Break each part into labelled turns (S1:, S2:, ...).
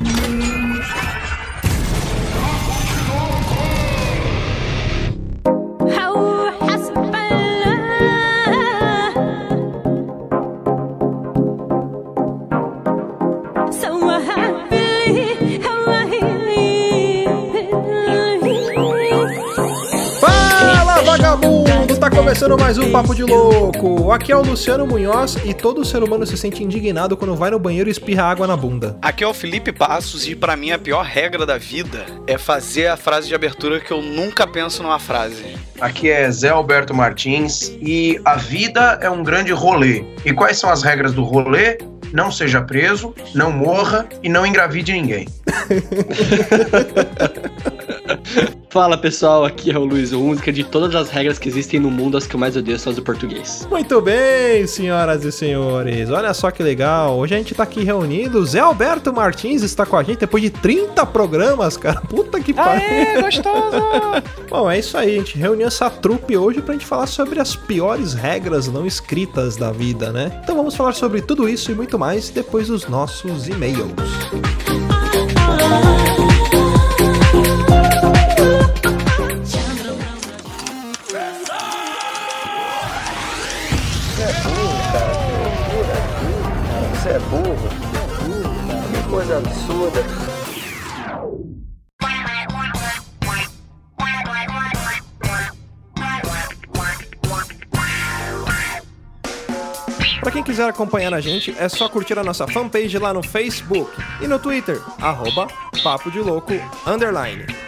S1: Thank you. Começando mais um Papo de Louco. Aqui é o Luciano Munhoz e todo ser humano se sente indignado quando vai no banheiro e espirra água na bunda.
S2: Aqui é o Felipe Passos e para mim a pior regra da vida é fazer a frase de abertura que eu nunca penso numa frase.
S3: Aqui é Zé Alberto Martins e a vida é um grande rolê. E quais são as regras do rolê? Não seja preso, não morra e não engravide ninguém.
S4: Fala pessoal, aqui é o Luiz Música. De todas as regras que existem no mundo, as que eu mais odeio são as do português.
S1: Muito bem, senhoras e senhores. Olha só que legal. Hoje a gente tá aqui reunido. Zé Alberto Martins está com a gente depois de 30 programas, cara. Puta que pariu.
S2: gostoso!
S1: Bom, é isso aí. A gente reuniu essa trupe hoje pra gente falar sobre as piores regras não escritas da vida, né? Então vamos falar sobre tudo isso e muito mais depois dos nossos e-mails.
S5: Coisa absurda.
S1: Para quem quiser acompanhar a gente, é só curtir a nossa fanpage lá no Facebook e no Twitter, arroba Papo de Louco, underline.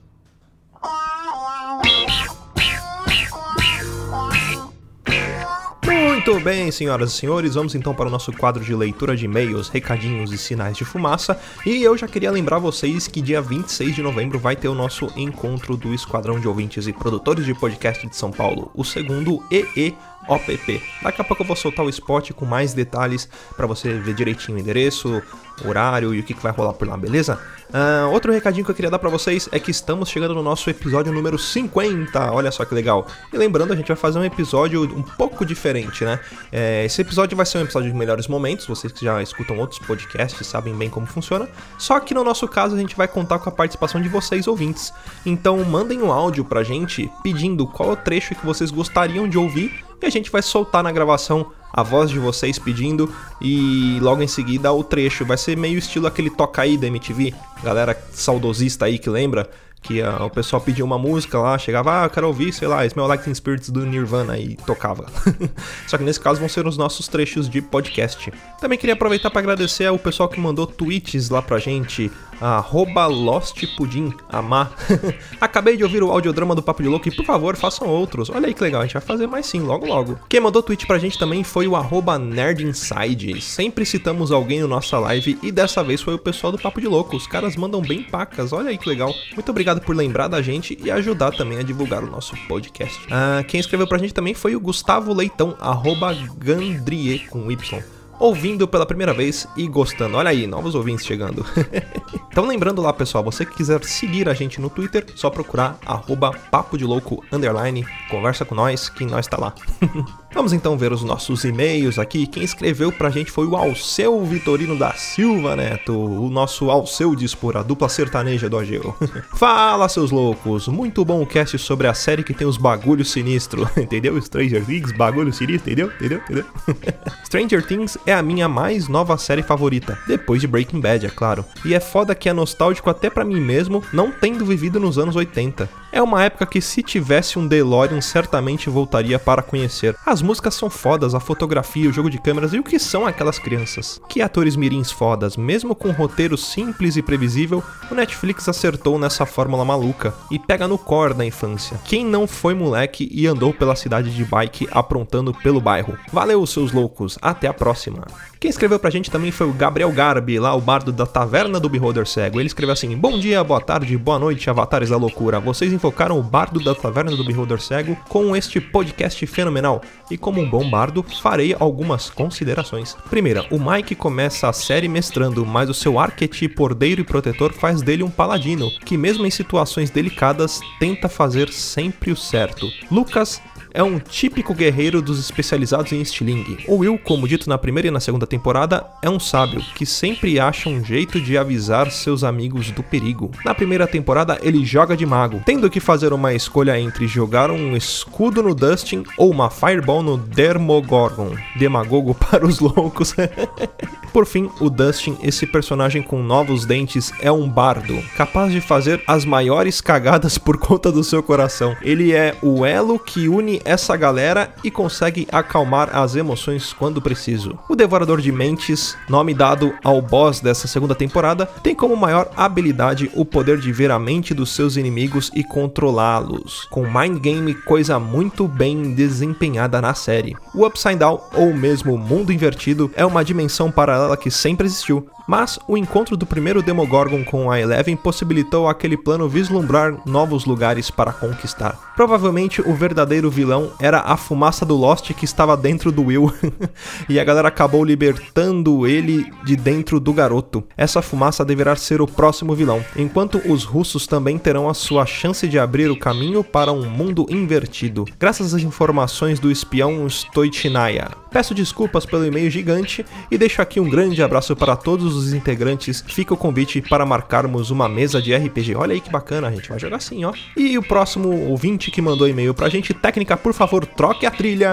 S1: Muito bem, senhoras e senhores, vamos então para o nosso quadro de leitura de e-mails, recadinhos e sinais de fumaça. E eu já queria lembrar vocês que dia 26 de novembro vai ter o nosso encontro do Esquadrão de Ouvintes e Produtores de Podcast de São Paulo, o segundo EE OPP. Daqui a pouco eu vou soltar o spot com mais detalhes para você ver direitinho o endereço, horário e o que, que vai rolar por lá, beleza? Uh, outro recadinho que eu queria dar para vocês é que estamos chegando no nosso episódio número 50. Olha só que legal. E lembrando, a gente vai fazer um episódio um pouco diferente, né? É, esse episódio vai ser um episódio de melhores momentos. Vocês que já escutam outros podcasts sabem bem como funciona. Só que no nosso caso a gente vai contar com a participação de vocês ouvintes. Então mandem um áudio pra gente pedindo qual é o trecho que vocês gostariam de ouvir e a gente vai soltar na gravação a voz de vocês pedindo e logo em seguida o trecho. Vai ser meio estilo aquele toca aí da MTV, galera saudosista aí que lembra que uh, o pessoal pedia uma música lá, chegava, ah, eu quero ouvir, sei lá, Smell Like Teen Spirits do Nirvana e tocava. Só que nesse caso vão ser os nossos trechos de podcast. Também queria aproveitar para agradecer ao pessoal que mandou tweets lá pra gente, arroba LostPudim, amar. Acabei de ouvir o audiodrama do Papo de Louco e por favor façam outros. Olha aí que legal, a gente vai fazer mais sim, logo logo. Quem mandou tweet pra gente também foi o arroba NerdInside. Sempre citamos alguém no nossa live e dessa vez foi o pessoal do Papo de Louco. Os caras mandam bem pacas, olha aí que legal. Muito obrigado obrigado por lembrar da gente e ajudar também a divulgar o nosso podcast. Ah, quem escreveu pra gente também foi o Gustavo Leitão, arroba Gandrie com Y ouvindo pela primeira vez e gostando. Olha aí, novos ouvintes chegando. então lembrando lá, pessoal, você que quiser seguir a gente no Twitter, só procurar arroba papo de louco underline, conversa com nós que nós tá lá. Vamos então ver os nossos e-mails aqui. Quem escreveu pra gente foi o Alceu Vitorino da Silva Neto, o nosso Alceu Dispor, a dupla sertaneja do Ageu. Fala, seus loucos! Muito bom o cast sobre a série que tem os bagulhos sinistros, entendeu? Stranger Things, bagulho sinistro, entendeu? Entendeu? Entendeu? Stranger Things é a minha mais nova série favorita, depois de Breaking Bad, é claro. E é foda que é nostálgico até para mim mesmo, não tendo vivido nos anos 80. É uma época que se tivesse um DeLorean certamente voltaria para conhecer. As músicas são fodas, a fotografia, o jogo de câmeras e o que são aquelas crianças. Que atores mirins fodas, mesmo com um roteiro simples e previsível, o Netflix acertou nessa fórmula maluca e pega no core da infância. Quem não foi moleque e andou pela cidade de bike aprontando pelo bairro? Valeu, seus loucos, até a próxima. Quem escreveu pra gente também foi o Gabriel Garbi, lá o bardo da Taverna do Beholder Cego. Ele escreveu assim: Bom dia, boa tarde, boa noite, avatares da loucura. Vocês invocaram o bardo da Taverna do Beholder Cego com este podcast fenomenal. E como um bom bardo, farei algumas considerações. Primeira, o Mike começa a série mestrando, mas o seu arquetipo ordeiro e protetor faz dele um paladino, que mesmo em situações delicadas, tenta fazer sempre o certo. Lucas é um típico guerreiro dos especializados em estilingue. O Will, como dito na primeira e na segunda temporada, é um sábio que sempre acha um jeito de avisar seus amigos do perigo. Na primeira temporada, ele joga de mago, tendo que fazer uma escolha entre jogar um escudo no Dustin ou uma Fireball no Dermogorgon. Demagogo para os loucos. Por fim, o Dustin, esse personagem com novos dentes, é um bardo, capaz de fazer as maiores cagadas por conta do seu coração. Ele é o elo que une essa galera e consegue acalmar as emoções quando preciso. O Devorador de Mentes, nome dado ao boss dessa segunda temporada, tem como maior habilidade o poder de ver a mente dos seus inimigos e controlá-los, com Mind Game coisa muito bem desempenhada na série. O Upside Down, ou mesmo Mundo Invertido, é uma dimensão paralela que sempre existiu, mas o encontro do primeiro Demogorgon com a Eleven possibilitou aquele plano vislumbrar novos lugares para conquistar. Provavelmente o verdadeiro vilão era a fumaça do Lost que estava dentro do Will, e a galera acabou libertando ele de dentro do garoto. Essa fumaça deverá ser o próximo vilão, enquanto os russos também terão a sua chance de abrir o caminho para um mundo invertido, graças às informações do espião Stoichnaya. Peço desculpas pelo e-mail gigante e deixo aqui um grande abraço para todos os integrantes. Fica o convite para marcarmos uma mesa de RPG. Olha aí que bacana, a gente vai jogar assim, ó. E o próximo ouvinte que mandou e-mail pra gente, técnica, por favor, troque a trilha.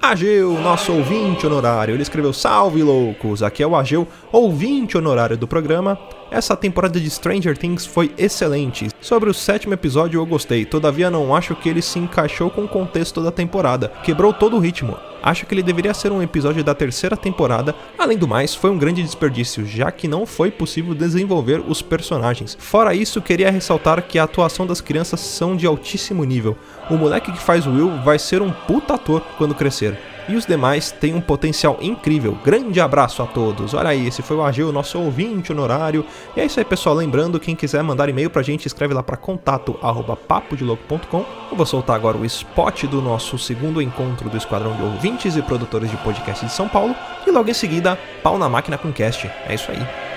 S1: Ageu, nosso ouvinte honorário, ele escreveu: Salve loucos! Aqui é o Ageu, ouvinte honorário do programa. Essa temporada de Stranger Things foi excelente. Sobre o sétimo episódio eu gostei, todavia não acho que ele se encaixou com o contexto da temporada, quebrou todo o ritmo. Acho que ele deveria ser um episódio da terceira temporada. Além do mais, foi um grande desperdício, já que não foi possível desenvolver os personagens. Fora isso, queria ressaltar que a atuação das crianças são de altíssimo nível. O moleque que faz Will vai ser um puta ator quando crescer e os demais têm um potencial incrível. Grande abraço a todos. Olha aí, esse foi o Agil, nosso ouvinte honorário. E é isso aí, pessoal. Lembrando, quem quiser mandar e-mail pra gente, escreve lá para contato arroba papodelouco.com. Eu vou soltar agora o spot do nosso segundo encontro do Esquadrão de Ouvintes e Produtores de Podcast de São Paulo. E logo em seguida, pau na máquina com cast. É isso aí.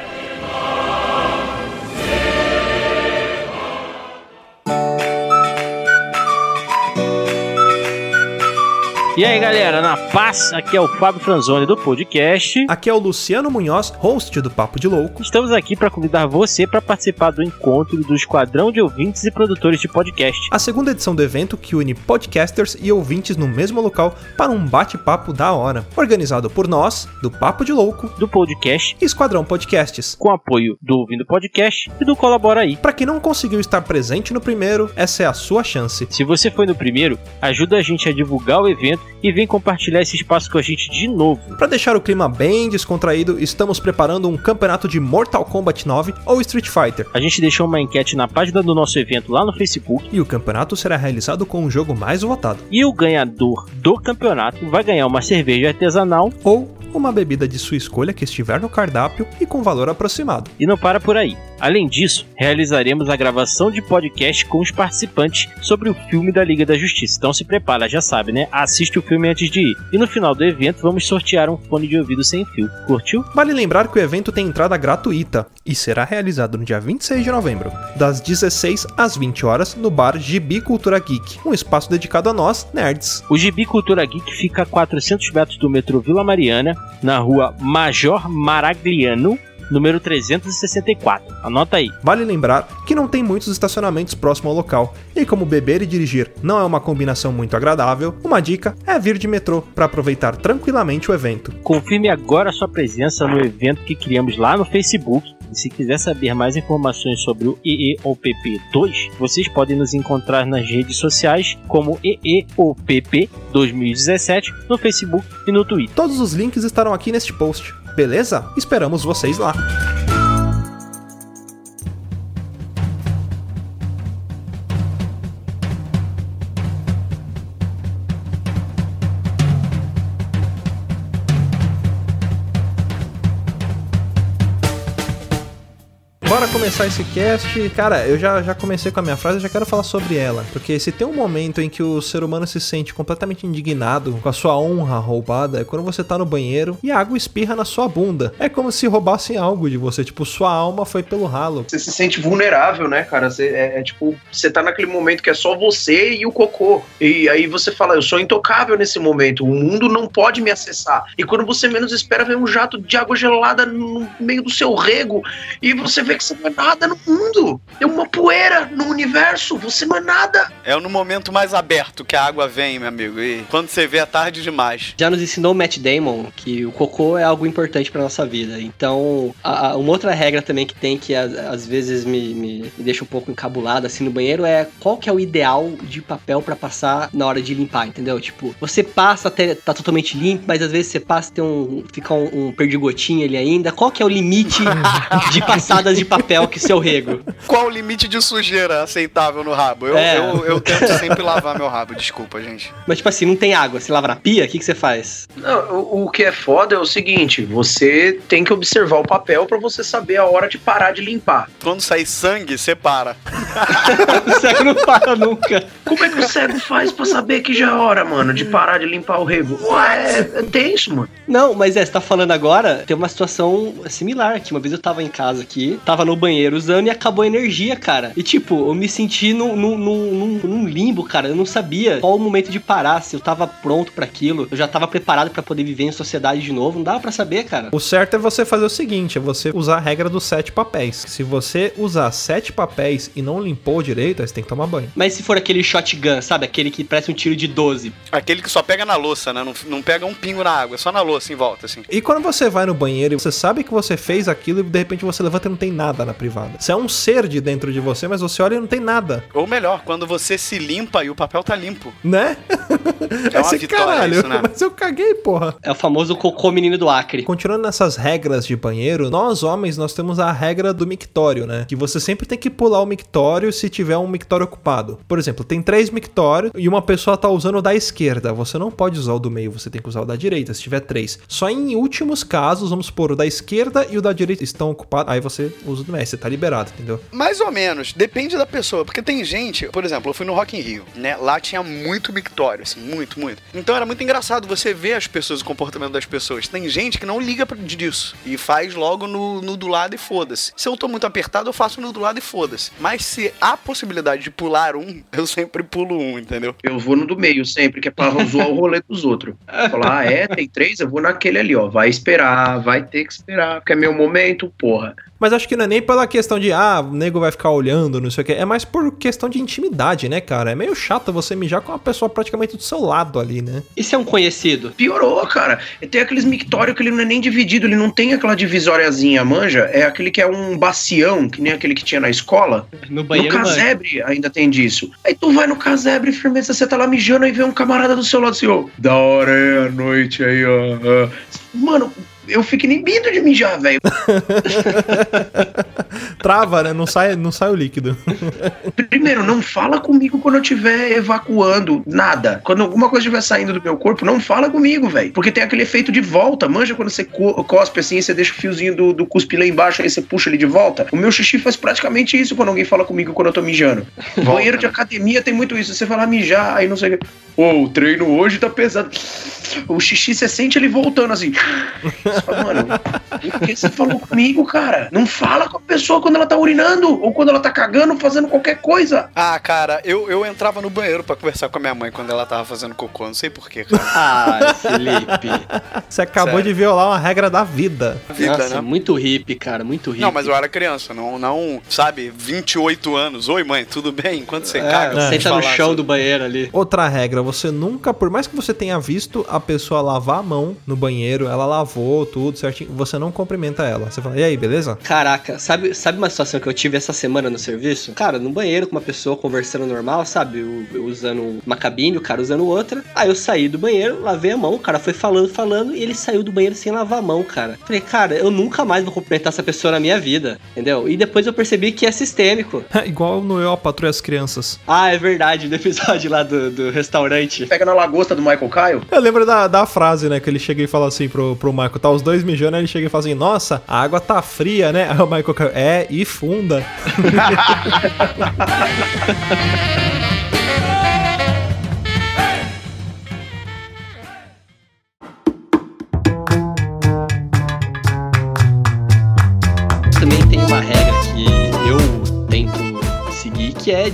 S6: E aí, galera, na paz, aqui é o Fábio Franzoni do podcast.
S1: Aqui é o Luciano Munhoz, host do Papo de Louco.
S6: Estamos aqui para convidar você para participar do encontro do Esquadrão de Ouvintes e Produtores de Podcast.
S1: A segunda edição do evento que une podcasters e ouvintes no mesmo local para um bate-papo da hora. Organizado por nós, do Papo de Louco,
S6: do podcast
S1: e Esquadrão Podcasts.
S6: Com apoio do Ouvindo Podcast e do Colabora aí.
S1: Para quem não conseguiu estar presente no primeiro, essa é a sua chance.
S6: Se você foi no primeiro, ajuda a gente a divulgar o evento e vem compartilhar esse espaço com a gente de novo.
S1: Para deixar o clima bem descontraído, estamos preparando um campeonato de Mortal Kombat 9 ou Street Fighter.
S6: A gente deixou uma enquete na página do nosso evento lá no Facebook.
S1: E o campeonato será realizado com o jogo mais votado.
S6: E o ganhador do campeonato vai ganhar uma cerveja artesanal
S1: ou uma bebida de sua escolha que estiver no cardápio e com valor aproximado.
S6: E não para por aí. Além disso, realizaremos a gravação de podcast com os participantes sobre o filme da Liga da Justiça. Então se prepara, já sabe, né? Assiste o filme antes de ir. E no final do evento vamos sortear um fone de ouvido sem fio. Curtiu?
S1: Vale lembrar que o evento tem entrada gratuita e será realizado no dia 26 de novembro, das 16 às 20 horas, no bar Gibi Cultura Geek, um espaço dedicado a nós, nerds.
S6: O Gibi Cultura Geek fica a 400 metros do metrô Vila Mariana, na rua Major Maragliano, número 364. Anota aí.
S1: Vale lembrar que não tem muitos estacionamentos próximo ao local, e como beber e dirigir não é uma combinação muito agradável, uma dica é vir de metrô para aproveitar tranquilamente o evento.
S6: Confirme agora sua presença no evento que criamos lá no Facebook. E se quiser saber mais informações sobre o EEOPP 2, vocês podem nos encontrar nas redes sociais como EEOPP 2017 no Facebook e no Twitter.
S1: Todos os links estarão aqui neste post. Beleza? Esperamos vocês lá. Começar esse cast. Cara, eu já, já comecei com a minha frase, eu já quero falar sobre ela. Porque se tem um momento em que o ser humano se sente completamente indignado com a sua honra roubada, é quando você tá no banheiro e a água espirra na sua bunda. É como se roubassem algo de você, tipo, sua alma foi pelo ralo.
S3: Você se sente vulnerável, né, cara? Você, é, é tipo, você tá naquele momento que é só você e o cocô. E aí você fala, eu sou intocável nesse momento, o mundo não pode me acessar. E quando você menos espera, vem um jato de água gelada no meio do seu rego e você vê que você é nada no mundo. É uma poeira no universo, você não é nada.
S2: É no momento mais aberto que a água vem, meu amigo. E quando você vê é tarde demais.
S4: Já nos ensinou o Matt Damon que o cocô é algo importante pra nossa vida. Então, a- a- uma outra regra também que tem que a- às vezes me, me- me deixa um pouco encabulado assim no banheiro é qual que é o ideal de papel pra passar na hora de limpar, entendeu? Tipo, você passa até tá totalmente limpo, mas às vezes você passa e tem um fica um, um perdigotinho ali ainda. Qual que é o limite de passadas de papel que seu rego?
S2: Qual o limite de sujeira aceitável no rabo? Eu,
S4: É.
S2: eu, eu tento sempre lavar meu rabo, desculpa, gente.
S4: Mas tipo assim, não tem água, você lava na pia, o que que você faz?
S3: Não, o, o que é foda é o seguinte: você tem que observar o papel pra você saber a hora de parar de limpar.
S2: Quando sair sangue, separa.
S4: O cego não para nunca.
S3: Como é que o cego faz pra saber que já é hora, mano, de parar de limpar o rego? Ué, é, é tenso, mano.
S4: Não, mas é, você tá falando agora, tem uma situação similar aqui. Uma vez eu tava em casa aqui, tava no banheiro usando e acabou a energia, cara. E tipo, eu me senti num, num, num, num- limbo, cara. Eu não sabia qual o momento de parar, se eu tava pronto pra aquilo. Eu já tava preparado pra poder viver em sociedade de novo. Não dava pra saber, cara.
S1: O certo é você fazer o seguinte: é você usar a regra dos sete papéis. Se você usar sete papéis e não limpou direito, aí você tem que tomar banho.
S4: Mas se for aquele shotgun, sabe? Aquele que parece um tiro de 12.
S2: Aquele que só pega na louça, né? Não, não pega um pingo na água, é só na louça em volta, assim.
S1: E quando você vai no banheiro e você sabe que você fez aquilo e de repente você levanta e não tem nada na privada. Você é um ser de dentro de você, mas você olha e não tem nada,
S2: Ou melhor, quando você se limpa e o papel tá limpo.
S1: né?
S2: É uma
S1: Esse
S2: vitória
S1: caralho,
S2: isso, né?
S1: mas eu caguei, porra.
S4: É o famoso cocô menino do Acre.
S1: Continuando nessas regras de banheiro, nós homens nós temos a regra do mictório, né? Que você sempre tem que pular o mictório se tiver um mictório ocupado. Por exemplo, tem três mictórios e uma pessoa tá usando o da esquerda. Você não pode usar o do meio, você tem que usar o da direita, se tiver três. Só em últimos casos, vamos supor, o da esquerda e o da direita estão ocupados, aí você usa o do meio, você tá liberado, entendeu?
S2: Mais ou menos, depende da pessoa, porque tem gente, por exemplo, eu fui no Rock in Rio, né? Lá tinha muito mictório, assim, muito, muito. Então era muito engraçado você ver as pessoas, o comportamento das pessoas. Tem gente que não liga pra- disso e faz logo no, no do lado e foda-se. Se eu tô muito apertado, eu faço no do lado e foda-se. Mas se há possibilidade de pular um, eu sempre pulo um, entendeu?
S3: Eu vou no do meio sempre, que é pra zoar o rolê dos outros. Falar, ah, é, tem três, eu vou naquele ali, ó. Vai esperar, vai ter que esperar, porque é meu momento, porra.
S1: Mas acho que não é nem pela questão de, ah, o nego vai ficar olhando, não sei o que. É mais por questão de intimidade, né, cara? É meio chato você mijar com uma pessoa praticamente do seu lado ali, né?
S4: E se é um conhecido?
S3: Piorou, cara. E tem aqueles mictórios que ele não é nem dividido, ele não tem aquela divisóriazinha, manja. É aquele que é um bacião, que nem aquele que tinha na escola.
S4: No
S3: No
S4: banheiro, mano.
S3: casebre ainda tem disso. Aí tu vai no casebre, firmeza, você tá lá mijando e vê um camarada do seu lado assim, ó. Da hora é a noite aí, ó. ó." Mano, eu fico inibido de mijar, velho.
S1: Trava, né? Não sai, não sai o líquido.
S3: Primeiro, não fala comigo quando eu estiver evacuando nada. Quando alguma coisa estiver saindo do meu corpo, não fala comigo, velho. Porque tem aquele efeito de volta. Manja quando você co- cospe assim, você deixa o fiozinho do, do cuspe lá embaixo, aí você puxa ele de volta. O meu xixi faz praticamente isso quando alguém fala comigo quando eu tô mijando. Banheiro de academia tem muito isso. Você vai lá mijar, aí não sei o que. Ô, o treino hoje tá pesado. O xixi, você sente ele voltando assim. Você fala, Mano, por que você falou comigo, cara? Não fala com a pessoa quando ela tá urinando ou quando ela tá cagando, fazendo qualquer coisa.
S2: Ah, cara, eu, eu entrava no banheiro pra conversar com a minha mãe quando ela tava fazendo cocô, não sei porquê, cara.
S4: Ah, Felipe.
S1: Você acabou
S2: Sério.
S1: de violar uma regra da vida.
S2: Vida,
S4: Nossa,
S2: né?
S4: muito hippie, cara, muito hippie.
S2: Não, mas eu era criança, não, não, sabe, 28 anos. Oi, mãe, tudo bem? Enquanto você
S4: É,
S2: caga, você
S4: senta no chão
S2: assim.
S4: do banheiro ali.
S1: Outra regra, você nunca, por mais que você tenha visto a pessoa lavar a mão no banheiro, ela lavou tudo certinho, você não cumprimenta ela. Você fala, e aí, beleza?
S4: Caraca, sabe, sabe uma situação que eu tive essa semana no serviço? Cara, no banheiro com uma pessoa conversando normal, sabe? Eu, eu usando uma cabine, o cara usando outra. Aí eu saí do banheiro, lavei a mão, o cara foi falando, falando, e ele saiu do banheiro sem lavar a mão, cara. Falei, cara, eu nunca mais vou cumprimentar essa pessoa na minha vida, entendeu? E depois eu percebi que é sistêmico.
S1: Igual no Eu, a Patrulha as Crianças.
S4: Ah, é verdade, do episódio lá do, do restaurante.
S3: Pega na lagosta do Michael Caio.
S1: Eu lembro da, da frase, né, que ele chega e fala assim pro, pro Michael, tá os dois mijando, aí ele chega e fala assim, nossa, a água tá fria, né? Aí o Michael, ré e funda.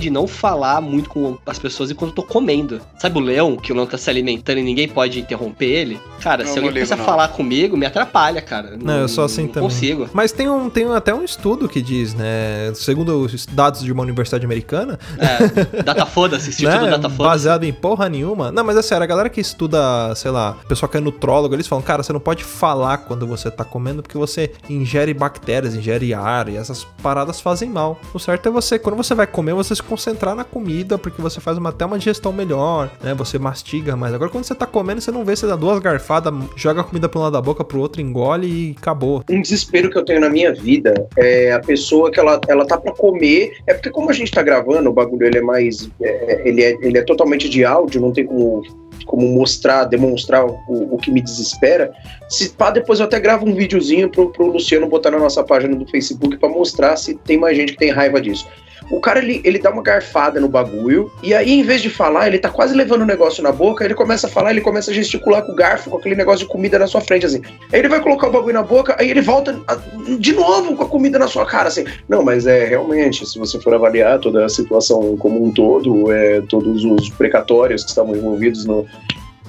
S4: de não falar muito com as pessoas enquanto eu tô comendo. Sabe o leão, que o leão tá se alimentando e ninguém pode interromper ele? Cara,
S2: Não,
S4: se
S2: não
S4: alguém começa a
S2: não.
S4: falar comigo, me atrapalha, cara.
S1: Não, eu sou assim
S4: não
S1: também.
S4: consigo.
S1: Mas tem, um, tem até um estudo que diz, né? Segundo os dados de uma universidade americana,
S4: É, data foda-se, Instituto
S1: né,
S4: Data foda-se.
S1: baseado em porra nenhuma. Não, mas é sério, a galera que estuda, sei lá, o pessoal que é nutrólogo, eles falam, cara, você não pode falar quando você tá comendo porque você ingere bactérias, ingere ar e essas paradas fazem mal. O certo é você, quando você vai comer, você se concentrar na comida, porque você faz uma, até uma digestão melhor, né? Você mastiga mais. Agora, quando você tá comendo, você não vê, você dá duas garfadas, joga a comida pra um lado da boca, pro outro, engole e acabou.
S3: Um desespero que eu tenho na minha vida é a pessoa que ela, ela tá pra comer. É porque, como a gente tá gravando, o bagulho ele é mais. é, ele, é, ele é totalmente de áudio, não tem como, como mostrar, demonstrar o, o que me desespera. Se pá, depois eu até gravo um videozinho pro, pro Luciano botar na nossa página do Facebook pra mostrar se tem mais gente que tem raiva disso. O cara, ele, ele dá uma garfada no bagulho, e aí, em vez de falar, ele tá quase levando o negócio na boca, ele começa a falar, ele começa a gesticular com o garfo, com aquele negócio de comida na sua frente, assim. Aí ele vai colocar o bagulho na boca, aí ele volta a- de novo com a comida na sua cara, assim. Não, mas é realmente, se você for avaliar toda a situação como um todo, é, todos os precatórios que estavam envolvidos no.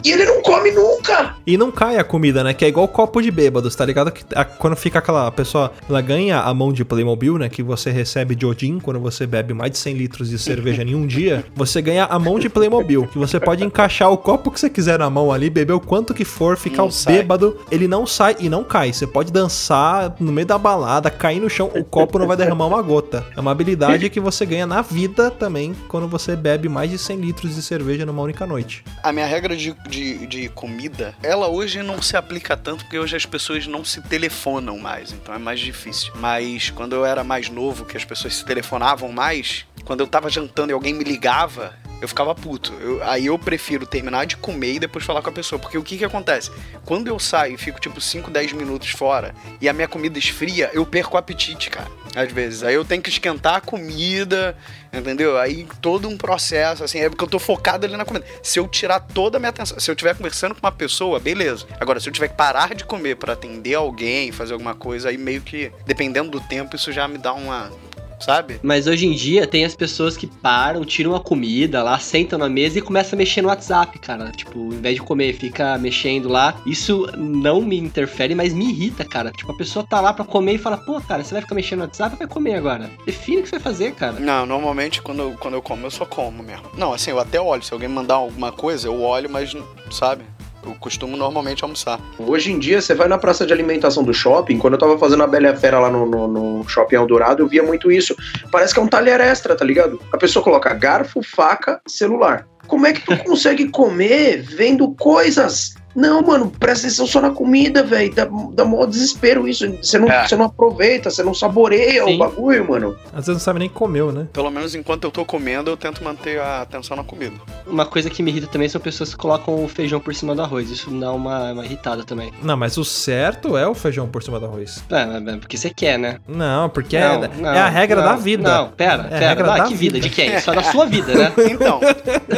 S3: E ele não come nunca!
S1: E não cai a comida, né? Que é igual copo de bêbados, tá ligado? Que a- quando fica aquela pessoa, ela ganha a mão de Playmobil, né? Que você recebe de Odin quando você bebe mais de 100 litros de cerveja em um dia. Você ganha a mão de Playmobil, que você pode encaixar o copo que você quiser na mão ali, beber o quanto que for, ficar
S2: Não sai.
S1: bêbado. Ele não sai e não cai. Você pode dançar no meio da balada, cair no chão, o copo não vai derramar uma gota. É uma habilidade que você ganha na vida também quando você bebe mais de 100 litros de cerveja numa única noite.
S2: A minha regra de, de, de comida, ela hoje não se aplica tanto porque hoje as pessoas não se telefonam mais, então é mais difícil. Mas quando eu era mais novo, que as pessoas se telefonavam mais, quando eu tava jantando e alguém me ligava, eu ficava puto. Eu- aí eu prefiro terminar de comer e depois falar com a pessoa. Porque o que que acontece? Quando eu saio e fico tipo 5, 10 minutos fora e a minha comida esfria, eu perco o apetite, cara. Às vezes. Aí eu tenho que esquentar a comida, entendeu? Aí todo um processo, assim, é porque eu tô focado ali na comida. Se eu tirar toda a minha atenção, se eu estiver conversando com uma pessoa, beleza. Agora, se eu tiver que parar de comer pra atender alguém, fazer alguma coisa, aí meio que, dependendo do tempo, isso já me dá uma. Sabe?
S4: Mas hoje em dia tem as pessoas que param, tiram a comida lá, sentam na mesa e começam a mexer no WhatsApp, cara. Tipo, em vez de comer, fica mexendo lá. Isso não me interfere, mas me irrita, cara. Tipo, a pessoa tá lá pra comer e fala, pô, cara, você vai ficar mexendo no WhatsApp, vai comer agora. Define o que você vai fazer, cara.
S2: Não, normalmente quando eu, quando eu como, eu só como mesmo. Não, assim, eu até olho. Se alguém mandar alguma coisa, eu olho, mas, sabe? Eu costumo normalmente almoçar.
S3: Hoje em dia, você vai na praça de alimentação do shopping, quando eu tava fazendo a Bela Fera lá no, no, no Shopping Eldorado, eu via muito isso. Parece que é um talher extra, tá ligado? A pessoa coloca garfo, faca, celular. Como é que tu consegue comer vendo coisas? Não, mano, presta atenção só na comida, velho. Dá, dá maior desespero isso. Você não,
S2: É.
S3: você não aproveita, você não saboreia
S4: Sim.
S3: o bagulho, mano.
S1: Às vezes não sabe nem comeu, né?
S2: Pelo menos enquanto eu tô comendo, eu tento manter a atenção na comida.
S4: Uma coisa que me irrita também são pessoas que colocam o feijão por cima do arroz. Isso me dá uma, uma irritada também.
S1: Não, mas o certo é o feijão por cima do arroz.
S4: É, é, é porque você quer, né?
S1: Não, porque
S4: Não,
S1: é,
S4: não,
S1: é a regra
S4: não,
S1: da vida.
S4: Não, pera,
S1: É a
S4: pera.
S1: regra
S4: Ah,
S1: da
S4: que vida?
S1: vida.
S4: De quem? Só da sua vida, né?
S2: Então,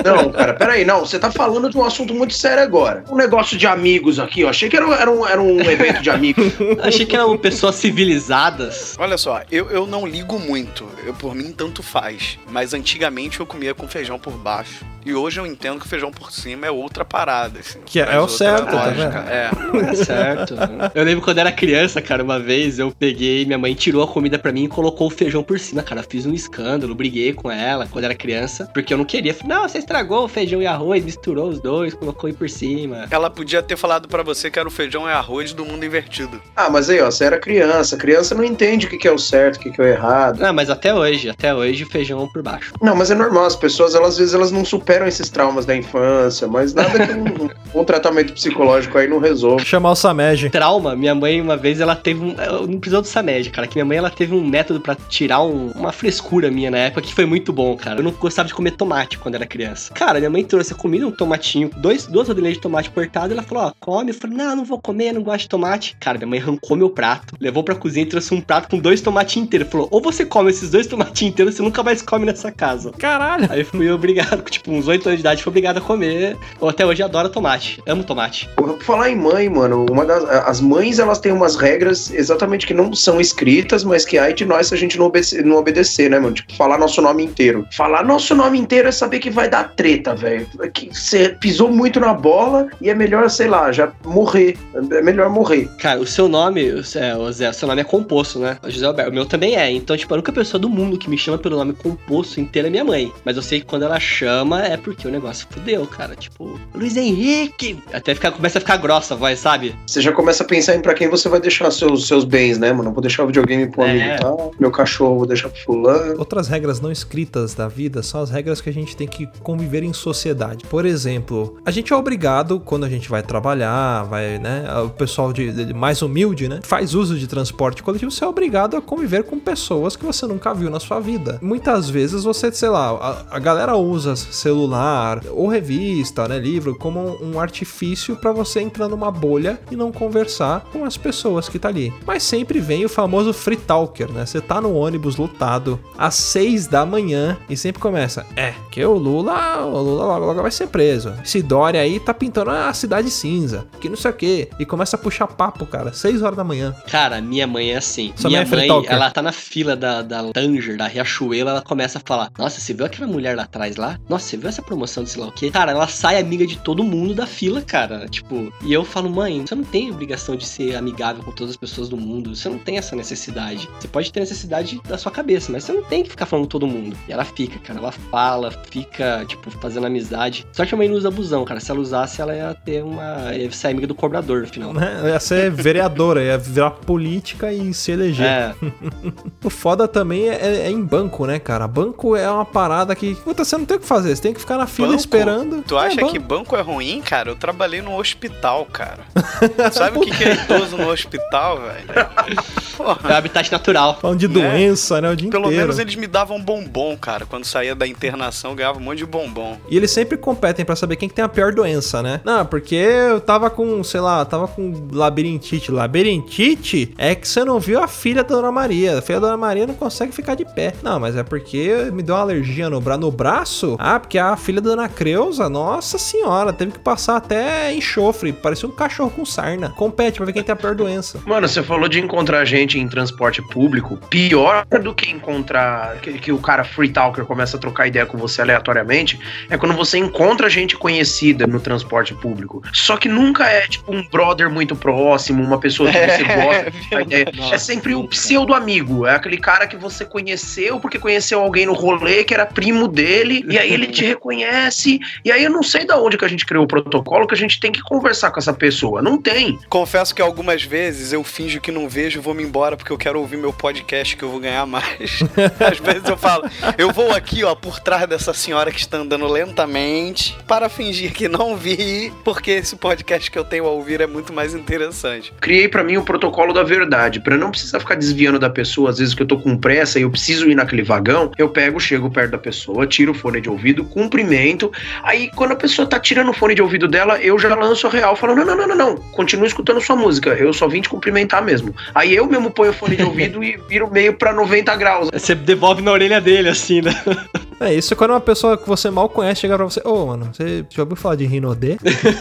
S3: Não, cara, peraí, não. Você tá falando de um assunto muito sério agora. Um negócio de amigos aqui, ó. Achei que era, era, um, era um evento de amigos.
S4: Achei que eram pessoas civilizadas.
S2: olha só, eu, eu não ligo muito. Eu, por mim, tanto faz. Mas antigamente eu comia com feijão por baixo. E hoje eu entendo que feijão por cima é outra parada. Assim,
S1: Que é- é o certo, tá
S2: lógica.
S1: vendo?
S2: É.
S4: É certo. Eu lembro quando era criança, cara, uma vez eu peguei, minha mãe tirou a comida pra mim e colocou o feijão por cima, cara. Fiz um escândalo, briguei com ela quando era criança, porque eu não queria. Falei, Não, você estragou o feijão e arroz, misturou os dois, colocou aí por cima.
S2: Ela podia ter falado pra você que era o feijão e arroz do mundo invertido.
S3: Ah, mas aí, ó, você era criança. Criança não entende o que que é o certo, o que que é o errado.
S4: Ah, mas até hoje, até hoje o feijão por baixo.
S3: Não, mas é normal, as pessoas, elas, às vezes, elas não superam esses traumas da infância, mas nada que um, um tratamento psicológico aí não resolva.
S1: Chamar o Samed.
S4: Trauma, minha mãe uma vez ela teve um. eu Não precisou do Samed, cara. Que minha mãe ela teve um método pra tirar um- uma frescura minha na época que foi muito bom, cara. Eu não gostava de comer tomate quando era criança. Cara, minha mãe trouxe a comida, um tomatinho, dois, duas rodelinhas de tomate cortadas nada. Ela falou, ó, come. Eu falei, não, não vou comer, não gosto de tomate. Cara, minha mãe arrancou meu prato, levou pra cozinha e trouxe um prato com dois tomatinhos inteiros. Falou, ou você come esses dois tomatinhos inteiros, você nunca mais come nessa casa.
S1: Caralho!
S4: Aí fui obrigado, tipo, uns 8 anos de idade, fui obrigado a comer. Eu até hoje adoro tomate. Amo tomate.
S3: Por falar em mãe, mano, uma das, as mães elas têm umas regras exatamente que não são escritas, mas que ai de nós se a gente não, obede não obedecer, né, mano? Tipo, falar nosso nome inteiro. Falar nosso nome inteiro é saber que vai dar treta, velho. Que você pisou muito na bola e é melhor, sei lá, já morrer. É melhor morrer.
S4: Cara, o seu nome, é, o Zé, o seu nome é composto, né? O José Alberto. O meu também é. Então, tipo, a única pessoa do mundo que me chama pelo nome composto inteiro é minha mãe. Mas eu sei que quando ela chama é porque o negócio fudeu, cara. Tipo, Luiz Henrique. Até ficar, começa a ficar grossa a voz, sabe?
S3: Você já começa a pensar em pra quem você vai deixar seus, seus bens, né, mano? Vou deixar o videogame pro
S4: É.
S3: amigo tal, meu cachorro vou deixar pro fulano.
S1: Outras regras não escritas da vida são as regras que a gente tem que conviver em sociedade. Por exemplo, a gente é obrigado, quando a gente vai trabalhar, vai, né? O pessoal de, de- mais humilde, né? Faz uso de transporte coletivo, você é obrigado a conviver com pessoas que você nunca viu na sua vida. Muitas vezes você, sei lá, a, a galera usa celular ou revista, né? Livro, como um artifício para você entrar numa bolha e não conversar com as pessoas que tá ali. Mas sempre vem o famoso free talker, né? Você tá no ônibus lotado às 6 da manhã e sempre começa: É, que o Lula, o Lula logo, logo vai ser preso. Esse Dória aí tá pintando a cidade cinza, que não sei o quê. E começa a puxar papo, cara, 6 horas da manhã.
S4: Cara, minha mãe é assim.
S1: Sua
S4: minha
S1: mãe é
S4: mãe, ela tá na fila da, da Tanger, da Riachuelo, ela começa a falar: Nossa, você viu aquela mulher lá atrás lá? Nossa, você viu essa promoção de sei lá o quê? Cara, ela sai amiga de todo mundo da fila, cara. Tipo, e eu falo, mãe, você não tem obrigação de ser amigável com todas as pessoas do mundo. Você não tem essa necessidade. Você pode ter necessidade da sua cabeça, mas você não tem que ficar falando com todo mundo. E ela fica, cara, ela fala, fica, tipo, fazendo amizade. Só que a mãe não usa abusão, cara. Se ela usasse, ela ia ter uma. ia ser amiga do cobrador no final.
S1: Né? Ia ser vereadora, ia virar política e se eleger.
S4: É,
S1: O foda também é, é em banco, né, cara? Banco é uma parada que. Puta, você não tem o que fazer, você tem que ficar na fila
S2: Banco?
S1: esperando.
S2: Tu
S1: É,
S2: acha
S1: banco.
S2: que banco é ruim, cara? Eu trabalhei no hospital, cara. Sabe o que, que é idoso no hospital, velho?
S4: É o habitat natural.
S1: Falando de
S2: Né?
S1: doença, né? O dia
S2: Pelo
S1: inteiro.
S2: menos eles me davam bombom, cara. Quando saía da internação, eu ganhava um monte de bombom.
S1: E eles sempre competem pra saber quem que tem a pior doença, né? Não, porque eu tava com, sei lá, tava com labirintite. Labirintite é que você não viu a filha da Dona Maria. A filha da Dona Maria não consegue ficar de pé. Não, mas é porque me deu uma alergia no, bra no braço. Ah, porque a filha da Dona Creuza, nossa senhora, teve que passar até enxofre. Parecia um cachorro com sarna. Compete pra ver quem tem a pior doença.
S3: Mano, você falou de encontrar gente em transporte público. Pior do que encontrar que, que o cara free talker começa a trocar ideia com você aleatoriamente é quando você encontra gente conhecida no transporte público. Só que nunca é tipo um brother muito próximo, uma pessoa que você gosta. de trocar ideia. É sempre o pseudo amigo. É aquele cara que você conheceu porque conheceu alguém no rolê que era primo dele e aí ele te reconhece. E aí eu não sei da onde que a gente criou o protocolo que a gente tem que conversar com essa pessoa. Não tem.
S2: Confesso que algumas vezes eu finjo que não vejo e vou me embora porque eu quero ouvir meu podcast que eu vou ganhar mais. Às vezes eu falo, eu vou aqui, ó, por trás dessa senhora que está andando lentamente para fingir que não vi, porque esse podcast que eu tenho a ouvir é muito mais interessante.
S3: criei pra mim o protocolo da verdade, Pra não precisar ficar desviando da pessoa, às vezes que eu tô com pressa e eu preciso ir naquele vagão, eu pego, chego perto da pessoa, tiro o fone de ouvido, cumprimento. Aí quando a pessoa tá tirando o fone de ouvido dela, eu já lanço a real, falo: "Não, não, não, não, não. Continua escutando sua música. Eu só vim te cumprimentar mesmo". Aí eu mesmo ponho o fone de ouvido e viro meio pra 90 graus.
S4: Você devolve na orelha dele, assim, né?
S1: É, isso é quando uma pessoa que você mal conhece chega pra você. Ô, mano, você já ouviu falar de Rinodê?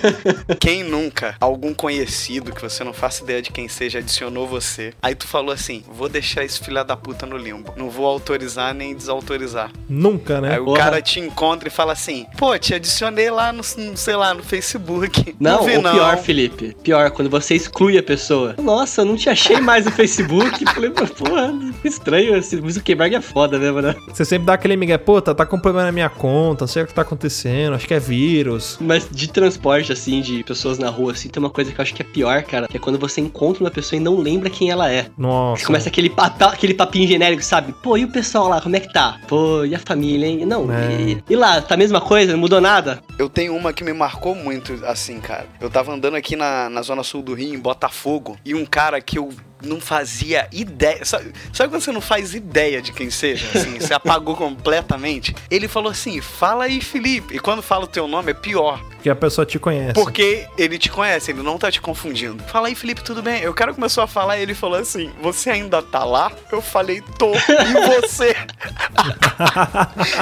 S2: Quem nunca, algum conhecido que você não faça ideia de quem seja, adicionou você. Aí tu falou assim: vou deixar esse filho da puta no limbo. Não vou autorizar nem desautorizar.
S1: Nunca, né?
S2: Aí o
S4: Porra.
S2: cara te encontra e fala assim: pô, te adicionei lá no, sei lá, no Facebook.
S4: Não,
S2: vi,
S4: o pior, Felipe. Pior, quando você exclui a pessoa. Nossa, eu não te achei mais no Facebook. Falei, pô, porra, estranho. Esse Zuckerberg é foda mesmo, né?
S1: Você sempre dá aquele migué, puta, tá com problema na minha conta, não sei o que tá acontecendo, acho que é vírus.
S4: Mas de transporte, assim, de pessoas na rua, assim, tem uma coisa que eu acho que é pior, cara. Que é quando você encontra uma pessoa e não lembra quem ela é.
S1: Nossa.
S4: Começa aquele, pata- aquele papinho genérico, sabe? Pô, e o pessoal lá, como é que tá? Pô, e a família, hein? Não,
S1: É.
S4: e, e lá, tá a mesma coisa? Não mudou nada?
S2: Eu tenho uma que me marcou muito, assim, cara. Eu tava andando aqui na, na zona sul do Rio, em Botafogo, e um cara que eu não fazia ideia. Sabe, sabe quando você não faz ideia de quem seja? Assim, você apagou completamente? Ele falou assim: fala aí, Felipe. E quando fala o teu nome é pior.
S1: Porque a pessoa te conhece.
S2: Porque ele te conhece, ele não tá te confundindo. Fala aí, Felipe, tudo bem? O cara começou a falar e ele falou assim: Você ainda tá lá? Eu falei, tô. E você?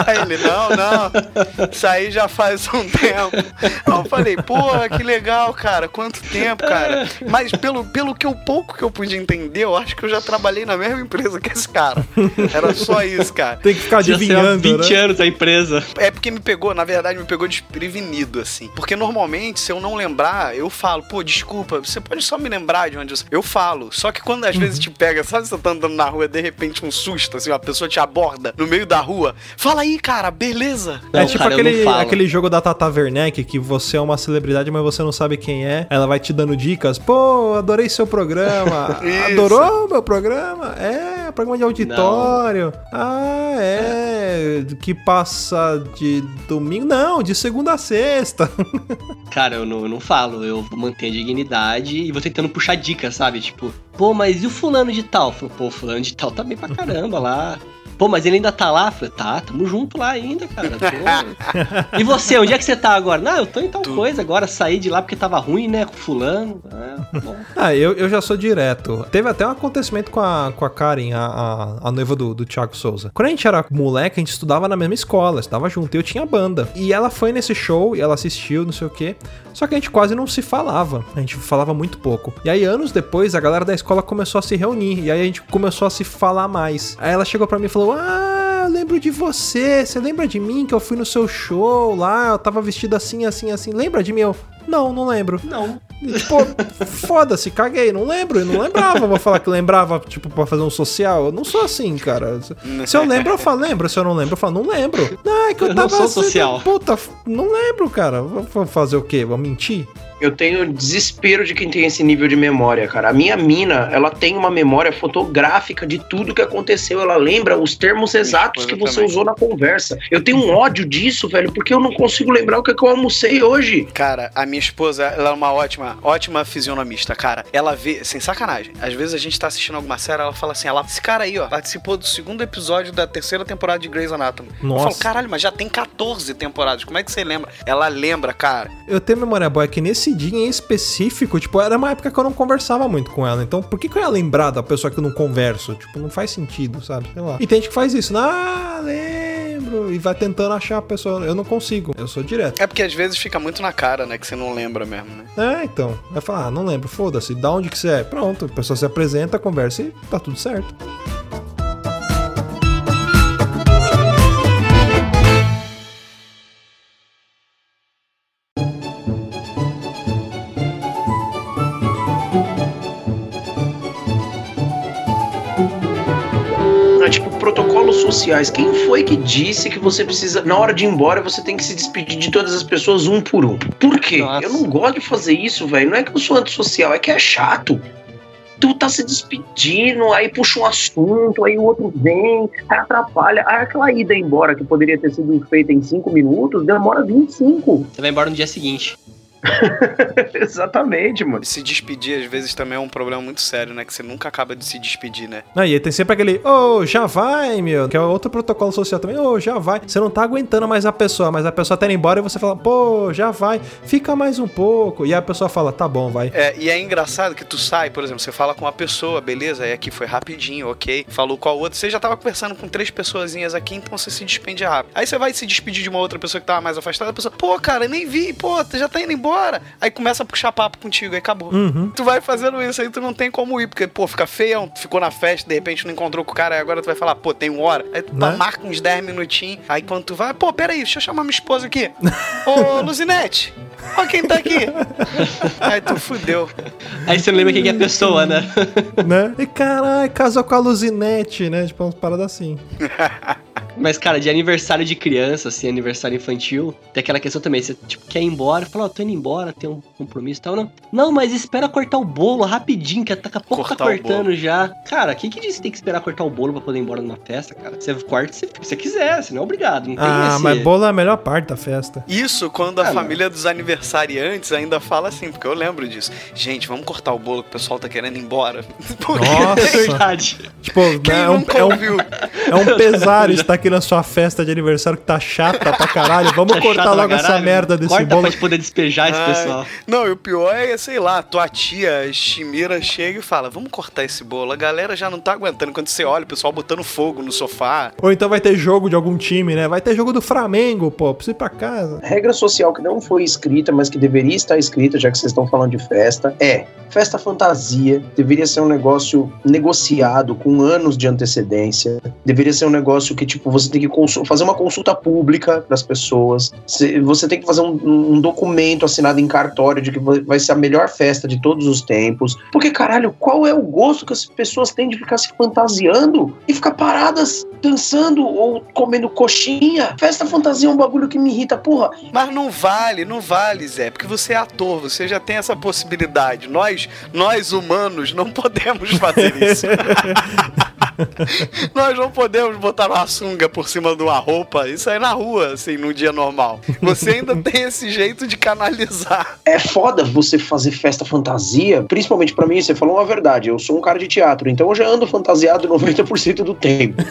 S2: aí ele, não, não. Isso aí já faz um tempo. Aí eu falei, pô, que legal, cara. Quanto tempo, cara. Mas pelo, pelo que eu pouco que eu pude entender, eu acho que eu já trabalhei na mesma empresa que esse cara. Era só isso, cara.
S1: Tem que ficar
S4: Já
S1: adivinhando,
S4: 20
S1: né?
S4: anos a empresa.
S2: É porque me pegou, na verdade, me pegou desprevenido, assim. Porque normalmente, se eu não lembrar, eu falo, pô, desculpa, você pode só me lembrar de onde eu. Eu falo. Só que quando às vezes te pega, sabe, você tá andando na rua, de repente um susto, assim, uma pessoa te aborda no meio da rua. Fala aí, cara, beleza.
S1: É
S4: Não,
S1: tipo
S4: cara,
S1: aquele, aquele jogo da Tata Werneck que você é uma celebridade, mas você não sabe quem é. Ela vai te dando dicas. Pô, adorei seu programa. Adorou meu programa? É, programa de auditório. Ah, é. Que passa de domingo. Não, de segunda a sexta.
S4: Cara, eu não, eu não falo, eu mantenho a dignidade e vou tentando puxar dicas, sabe? Tipo, pô, mas e o fulano de tal? Falo, pô, fulano de tal tá bem pra caramba lá. Pô, mas ele ainda tá lá? Falei, tá, tamo junto lá ainda, cara. Tô... e você, onde é que você tá agora? Não, eu tô em tal
S2: Tu-
S4: coisa agora, saí de lá porque tava ruim, né, com fulano. Ah, tá bom.
S1: Ah, eu, eu já sou direto. Teve até um acontecimento com a, com a Karen, a, a, a noiva do, do Thiago Souza. Quando a gente era moleque, a gente estudava na mesma escola, estudava junto, e eu tinha banda. E ela foi nesse show, e ela assistiu, não sei o quê. Só que a gente quase não se falava. A gente falava muito pouco. E aí, anos depois, a galera da escola começou a se reunir. E aí a gente começou a se falar mais. Aí ela chegou pra mim e falou: Ah, lembro de você. Você lembra de mim que eu fui no seu show lá? Eu tava vestido assim, assim, assim. Lembra de mim? Eu, não, não lembro.
S4: Não.
S1: Tipo, foda-se, caguei, não lembro, eu não lembrava. Vou falar que lembrava, tipo, pra fazer um social. Eu não sou assim, cara. Se eu lembro, eu falo, lembro. Se eu não lembro, eu falo, não lembro. Não, é que eu
S4: Eu
S1: tava.
S4: não sou
S1: assim,
S4: social.
S1: Puta, não lembro, cara. Vou fazer o quê? Vou mentir?
S3: Eu tenho desespero de quem tem esse nível de memória, cara. A minha mina, ela tem uma memória fotográfica de tudo que aconteceu. Ela lembra os termos exatos que você
S2: também.
S3: usou na conversa. Eu tenho um ódio disso, velho, porque eu não consigo lembrar o que, é que eu almocei hoje.
S2: Cara, a minha esposa, ela é uma ótima, ótima fisionomista, cara. Ela vê, sem sacanagem. Às vezes a gente tá assistindo alguma série, ela fala assim: ela, esse cara aí, ó, participou do segundo episódio da terceira temporada de Grey's Anatomy.
S1: Nossa.
S2: Eu falo, caralho, mas já tem 14 temporadas. Como é que você lembra? Ela lembra, cara.
S1: Eu tenho memória boa é que nesse dia em específico, tipo, era uma época que eu não conversava muito com ela. Então, por que, que eu ia lembrar da pessoa que eu não converso? Tipo, não faz sentido, sabe? Sei lá. E tem gente que faz isso. Ah, lembro. E vai tentando achar a pessoa. Eu não consigo. Eu sou direto.
S2: É porque às vezes fica muito na cara, né? Que você não lembra mesmo, né?
S1: É, então. Vai falar, ah, não lembro, foda-se. Da onde que você é? Pronto. A pessoa se apresenta, conversa e tá tudo certo.
S3: Sociais. Quem foi que disse que você precisa, na hora de ir embora, você tem que se despedir de todas as pessoas um por um? Por quê?
S4: Nossa.
S3: Eu não gosto de fazer isso, velho. Não é que eu sou antissocial, é que é chato. Tu tá se despedindo, aí puxa um assunto, aí o outro vem, atrapalha. Aí aquela ida embora que poderia ter sido feita em 5 minutos, demora 25.
S4: Você vai embora no dia seguinte.
S3: Exatamente, mano.
S2: Se despedir, às vezes, também é um problema muito sério, né? Que você nunca acaba de se despedir, né?
S1: Não, e aí tem sempre aquele, ô, já vai, meu, que é outro protocolo social também, ô, já vai. Você não tá aguentando mais a pessoa, mas a pessoa tá indo embora e você fala, pô, já vai, fica mais um pouco. E aí a pessoa fala, tá bom, vai.
S2: É, e é engraçado que tu sai, por exemplo, você fala com uma pessoa, beleza, aí aqui foi rapidinho, ok. Falou com a outra, você já tava conversando com três pessoazinhas aqui, então você se despende rápido. Aí você vai se despedir de uma outra pessoa que tava mais afastada, a pessoa, pô, cara, nem vi, pô, tu já tá indo embora. Aí começa a puxar papo contigo, aí acabou.
S1: Uhum.
S2: Tu vai fazendo isso aí, tu não tem como ir, porque, pô, fica feião, ficou na festa, de repente não encontrou com o cara, aí agora tu vai falar, pô, tem uma hora. Aí tu
S1: Né?
S2: marca uns 10 minutinhos, aí quando tu vai, pô, peraí, deixa eu chamar minha esposa aqui. Ô, Luzinete, ó quem tá aqui. aí tu fudeu.
S4: Aí você não lembra quem que é a pessoa, né?
S1: né? E caralho, casou com a Luzinete, né? Tipo, umas paradas assim.
S4: Mas, cara, de aniversário de criança, assim, aniversário infantil, tem aquela questão também. Você, tipo, quer ir embora, fala, ó, tô indo embora, tem um compromisso e tal. Não, não, mas espera cortar o bolo rapidinho, que daqui a pouco
S2: Cortar
S4: tá cortando já. Cara, quem que disse que tem que esperar cortar o bolo pra poder ir embora numa festa, cara? Você corta se você quiser, você não é obrigado. Não tem
S1: Ah,
S4: esse...
S1: mas bolo é a melhor parte da festa.
S2: Isso quando a
S4: Ah,
S2: família dos aniversariantes ainda fala assim, porque eu lembro disso. Gente, vamos cortar o bolo que o pessoal tá querendo ir embora. Porque
S1: Nossa.
S4: É verdade.
S1: Tipo,
S2: quem
S1: né, é, um,
S2: nunca
S1: é, um, é um pesar estar aqui na sua festa de aniversário que tá chata pra caralho. Vamos
S4: Tá
S1: cortar logo essa merda desse
S4: Corta
S1: bolo.
S4: pra gente poder despejar esse
S2: Ai,
S4: pessoal.
S2: Não, e o pior é, sei lá, tua tia Chimira chega e fala: Vamos cortar esse bolo. A galera já não tá aguentando. Quando você olha, o pessoal botando fogo no sofá.
S1: Ou então vai ter jogo de algum time, né? Vai ter jogo do Flamengo, pô. Preciso ir pra casa.
S3: Regra social que não foi escrita, mas que deveria estar escrita, já que vocês estão falando de festa, é festa fantasia. Deveria ser um negócio negociado com anos de antecedência. Deveria ser um negócio que, tipo, você tem que fazer uma consulta pública para as pessoas. Cê- Você tem que fazer um, um documento assinado em cartório de que vai- vai ser a melhor festa de todos os tempos. Porque, caralho, qual é o gosto que as pessoas têm de ficar se fantasiando e ficar paradas dançando ou comendo coxinha? Festa fantasia é um bagulho que me irrita, porra.
S2: Mas não vale, não vale, Zé, porque você é ator, você já tem essa possibilidade. Nós, nós humanos, não podemos fazer isso. nós não podemos botar uma sunga por cima de uma roupa e sair na rua, assim, num dia normal. Você ainda tem esse jeito de canalizar.
S3: É foda você fazer festa fantasia, principalmente pra mim, você falou uma verdade. Eu sou um cara de teatro, então eu já ando fantasiado 90% do tempo.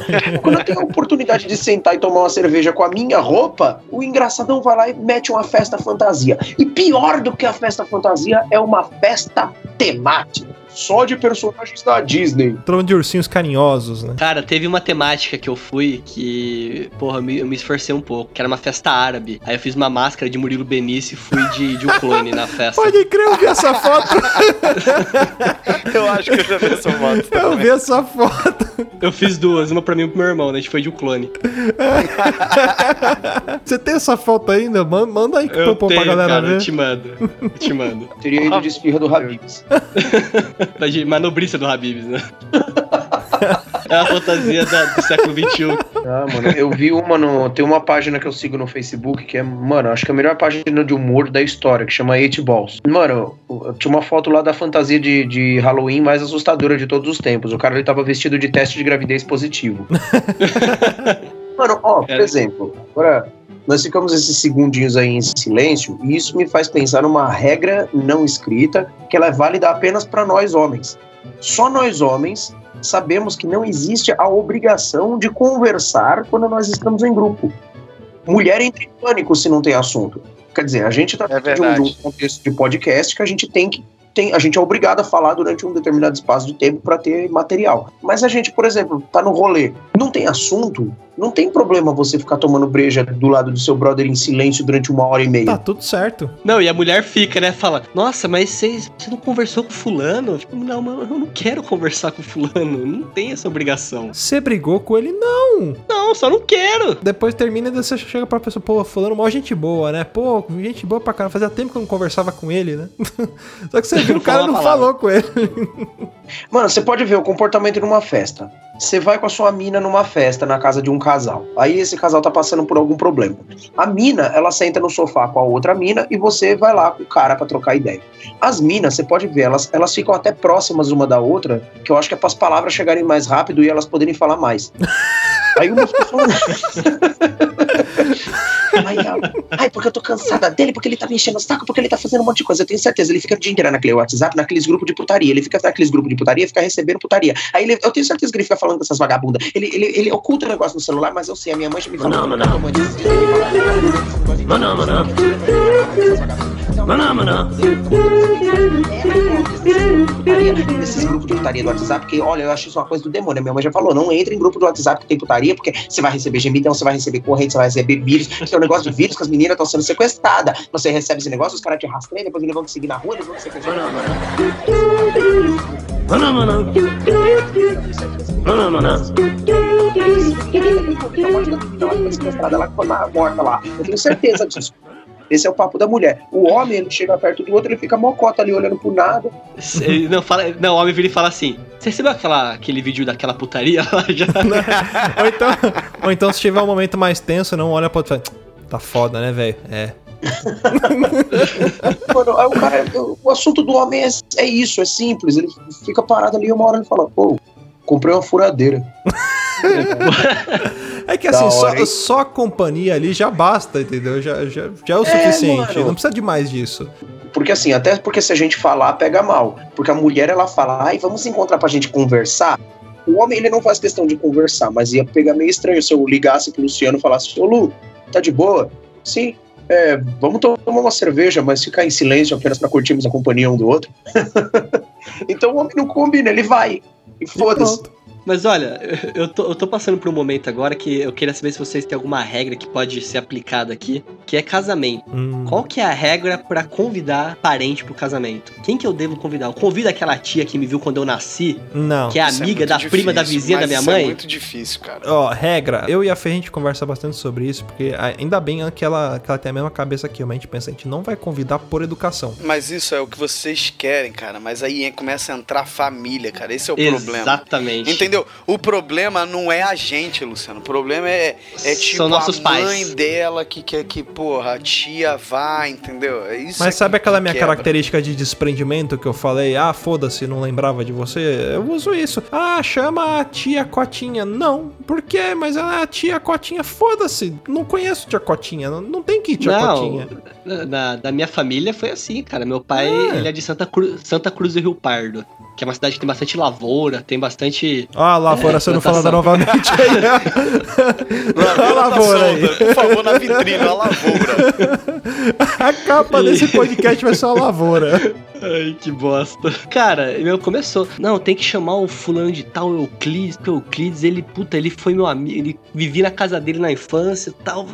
S3: Quando eu tenho a oportunidade de sentar e tomar uma cerveja com a minha roupa, o engraçadão vai lá e mete uma festa fantasia. E pior do que a festa fantasia é uma festa temática. Só de personagens da Disney.
S1: Trono de ursinhos carinhosos, né?
S4: Cara, teve uma temática que eu fui que, porra, eu me, eu me esforcei um pouco, que era uma festa árabe. Aí eu fiz uma máscara de Murilo Benício e fui de, de um clone na festa.
S1: Pode crer, eu vi essa foto.
S2: Eu acho que eu já vi essa foto.
S1: Eu
S2: também.
S1: vi essa foto.
S4: Eu fiz duas, uma pra mim e pro meu irmão, né? A gente foi de um clone.
S1: Você tem essa foto ainda? Man- Manda aí
S4: Eu
S1: pra, pra
S4: tenho,
S1: galera
S4: cara, eu
S1: ver.
S4: te mando. Eu te mando.
S3: Teria ido de esfirra do Habibs.
S4: Manobrista do Habibs, né? É a fantasia da- do século XXI.
S3: Ah, mano, eu vi uma no. Tem uma página que eu sigo no Facebook que é, mano, acho que é a melhor página de humor da história, que chama Eight Balls. Mano, tinha uma foto lá da fantasia de, de Halloween mais assustadora de todos os tempos. O cara ele tava vestido de teste de gravidez positivo. mano, ó, por
S4: Era.
S3: exemplo, agora. Nós ficamos esses segundinhos aí em silêncio e isso me faz pensar numa regra não escrita que ela é válida apenas para nós homens. Só nós homens sabemos que não existe a obrigação de conversar quando nós estamos em grupo. Mulher entra em pânico se não tem assunto. Quer dizer, a gente está
S2: É
S3: de um, de um contexto de podcast que a gente tem que. Tem, a gente é obrigado a falar durante um determinado espaço de tempo para ter material. Mas a gente, por exemplo, tá no rolê, não tem assunto, não tem problema você ficar tomando breja do lado do seu brother em silêncio durante uma hora e meia.
S1: Tá tudo certo.
S4: Não, e a mulher fica, né? Fala, nossa, mas você, você não conversou com fulano? Tipo, não, mas eu não quero conversar com fulano. Não tem essa obrigação.
S1: Você brigou com ele? Não.
S4: Não, só não quero.
S1: Depois termina e você chega pra pessoa, pô, fulano, mó gente boa, né? Pô, gente boa pra caramba. Fazia tempo que eu não conversava com ele, né? Só que você viu, o
S4: Não
S1: cara não falou com ele.
S3: Mano, você pode ver o comportamento numa festa. Você vai com a sua mina numa festa na casa de um casal. Aí esse casal tá passando por algum problema. A mina, ela senta no sofá com a outra mina e você vai lá com o cara pra trocar ideia. As minas, você pode ver, elas, elas ficam até próximas uma da outra, que eu acho que é para as palavras chegarem mais rápido e elas poderem falar mais. Aí uma fica falando. Ai, ai, ai, porque eu tô cansada dele, porque ele tá me enchendo o saco, porque ele tá fazendo um monte de coisa. Eu tenho certeza, ele fica o dia inteiro naquele WhatsApp, naqueles grupos de putaria. Ele fica naqueles grupos de putaria, fica recebendo putaria. Aí ele- eu tenho certeza que ele fica falando dessas vagabundas. Ele, ele, ele oculta o negócio no celular, mas eu sei, a minha mãe já me falou. Não, não, não. Não, não, não. Esses grupos de putaria do WhatsApp, que olha, eu acho isso uma coisa do demônio. A minha mãe já falou: não entre em grupo do WhatsApp que tem putaria, porque você vai receber gemidão, você vai receber corrente, você vai receber vírus. Um negócio de vírus que as meninas estão sendo sequestradas. Você recebe esse negócio, os caras te rastreiam, depois eles vão te seguir na rua, eles vão te sequestrar. Lá, ficou morta lá. Eu tenho certeza disso. Esse é o papo da mulher. O homem, ele chega perto do outro, ele fica mocota ali olhando pro nada.
S4: Não, fala, não, o homem vira e fala assim: Você recebeu aquela, aquele vídeo daquela putaria lá já?
S1: ou, então, ou então, se tiver um momento mais tenso, não olha pra outro e fala, tá foda, né, velho? É.
S3: Mano, o cara, o assunto do homem é, é isso, é simples. Ele fica parado ali uma hora e fala, pô, comprei uma furadeira.
S1: É que assim, só,
S3: hora,
S1: só a companhia ali já basta, entendeu? Já, já, já é o
S3: É,
S1: suficiente.
S3: mano.
S1: Não precisa de mais disso.
S3: Porque assim, até porque se a gente falar, pega mal. Porque a mulher, ela fala, ai, vamos se encontrar pra gente conversar. O homem ele não faz questão de conversar, mas ia pegar meio estranho se eu ligasse pro Luciano e falasse: Ô Lu, tá de boa? Sim. É, vamos tomar uma cerveja, mas ficar em silêncio apenas para curtirmos a companhia um do outro. então o homem não combina, ele vai. E foda-se.
S4: Mas olha, eu tô, eu tô passando por um momento agora que eu queria saber se vocês têm alguma regra que pode ser aplicada aqui, que é casamento.
S1: Hum.
S4: Qual que é a regra pra convidar parente pro casamento? Quem que eu devo convidar? Eu convido aquela tia que me viu quando eu nasci,
S1: Não.
S4: que é
S2: é
S4: amiga
S2: muito
S4: da prima da
S2: difícil,
S4: vizinha da minha
S2: isso É
S4: mãe?
S2: muito difícil, cara.
S1: Ó, regra, eu e a Fê a gente conversa bastante sobre isso, porque ainda bem que ela, que ela tem a mesma cabeça que eu, mas a gente pensa, a gente não vai convidar por educação.
S2: Mas isso é o que vocês querem, cara. Mas aí começa a entrar a família, cara. Esse é o problema.
S4: Exatamente.
S2: Entendeu? O problema não é a gente, Luciano. O problema é, é tipo
S4: São nossos
S2: a
S4: pais.
S2: mãe dela que quer que, porra, a tia vá, entendeu? É isso
S1: Mas
S2: é
S1: sabe
S2: que-
S1: aquela
S2: que
S1: minha
S2: quebra.
S1: característica de desprendimento que eu falei? Ah, foda-se, não lembrava de você? Eu uso isso. Ah, chama a tia Cotinha. Não, por quê? Mas ela é a tia Cotinha. Foda-se, não conheço tia Cotinha. Não, não tem que ir tia
S4: Não,
S1: Cotinha.
S4: na- na- da minha família foi assim, cara. Meu pai,
S1: Ah.
S4: ele é de Santa, Cru, Santa Cruz do Rio Pardo, que é uma cidade que tem bastante lavoura, tem bastante...
S1: Ó, a lavoura sendo
S4: plantação.
S1: falada novamente aí. Olha a lavoura aí.
S2: Por favor, na vitrine, a lavoura.
S1: A capa desse podcast vai ser uma lavoura.
S4: Ai, que bosta. Cara, meu, começou. Não, tem que chamar o fulano de tal, Euclides, porque o Euclides, ele, puta, ele foi meu amigo, ele vivia na casa dele na infância e tal.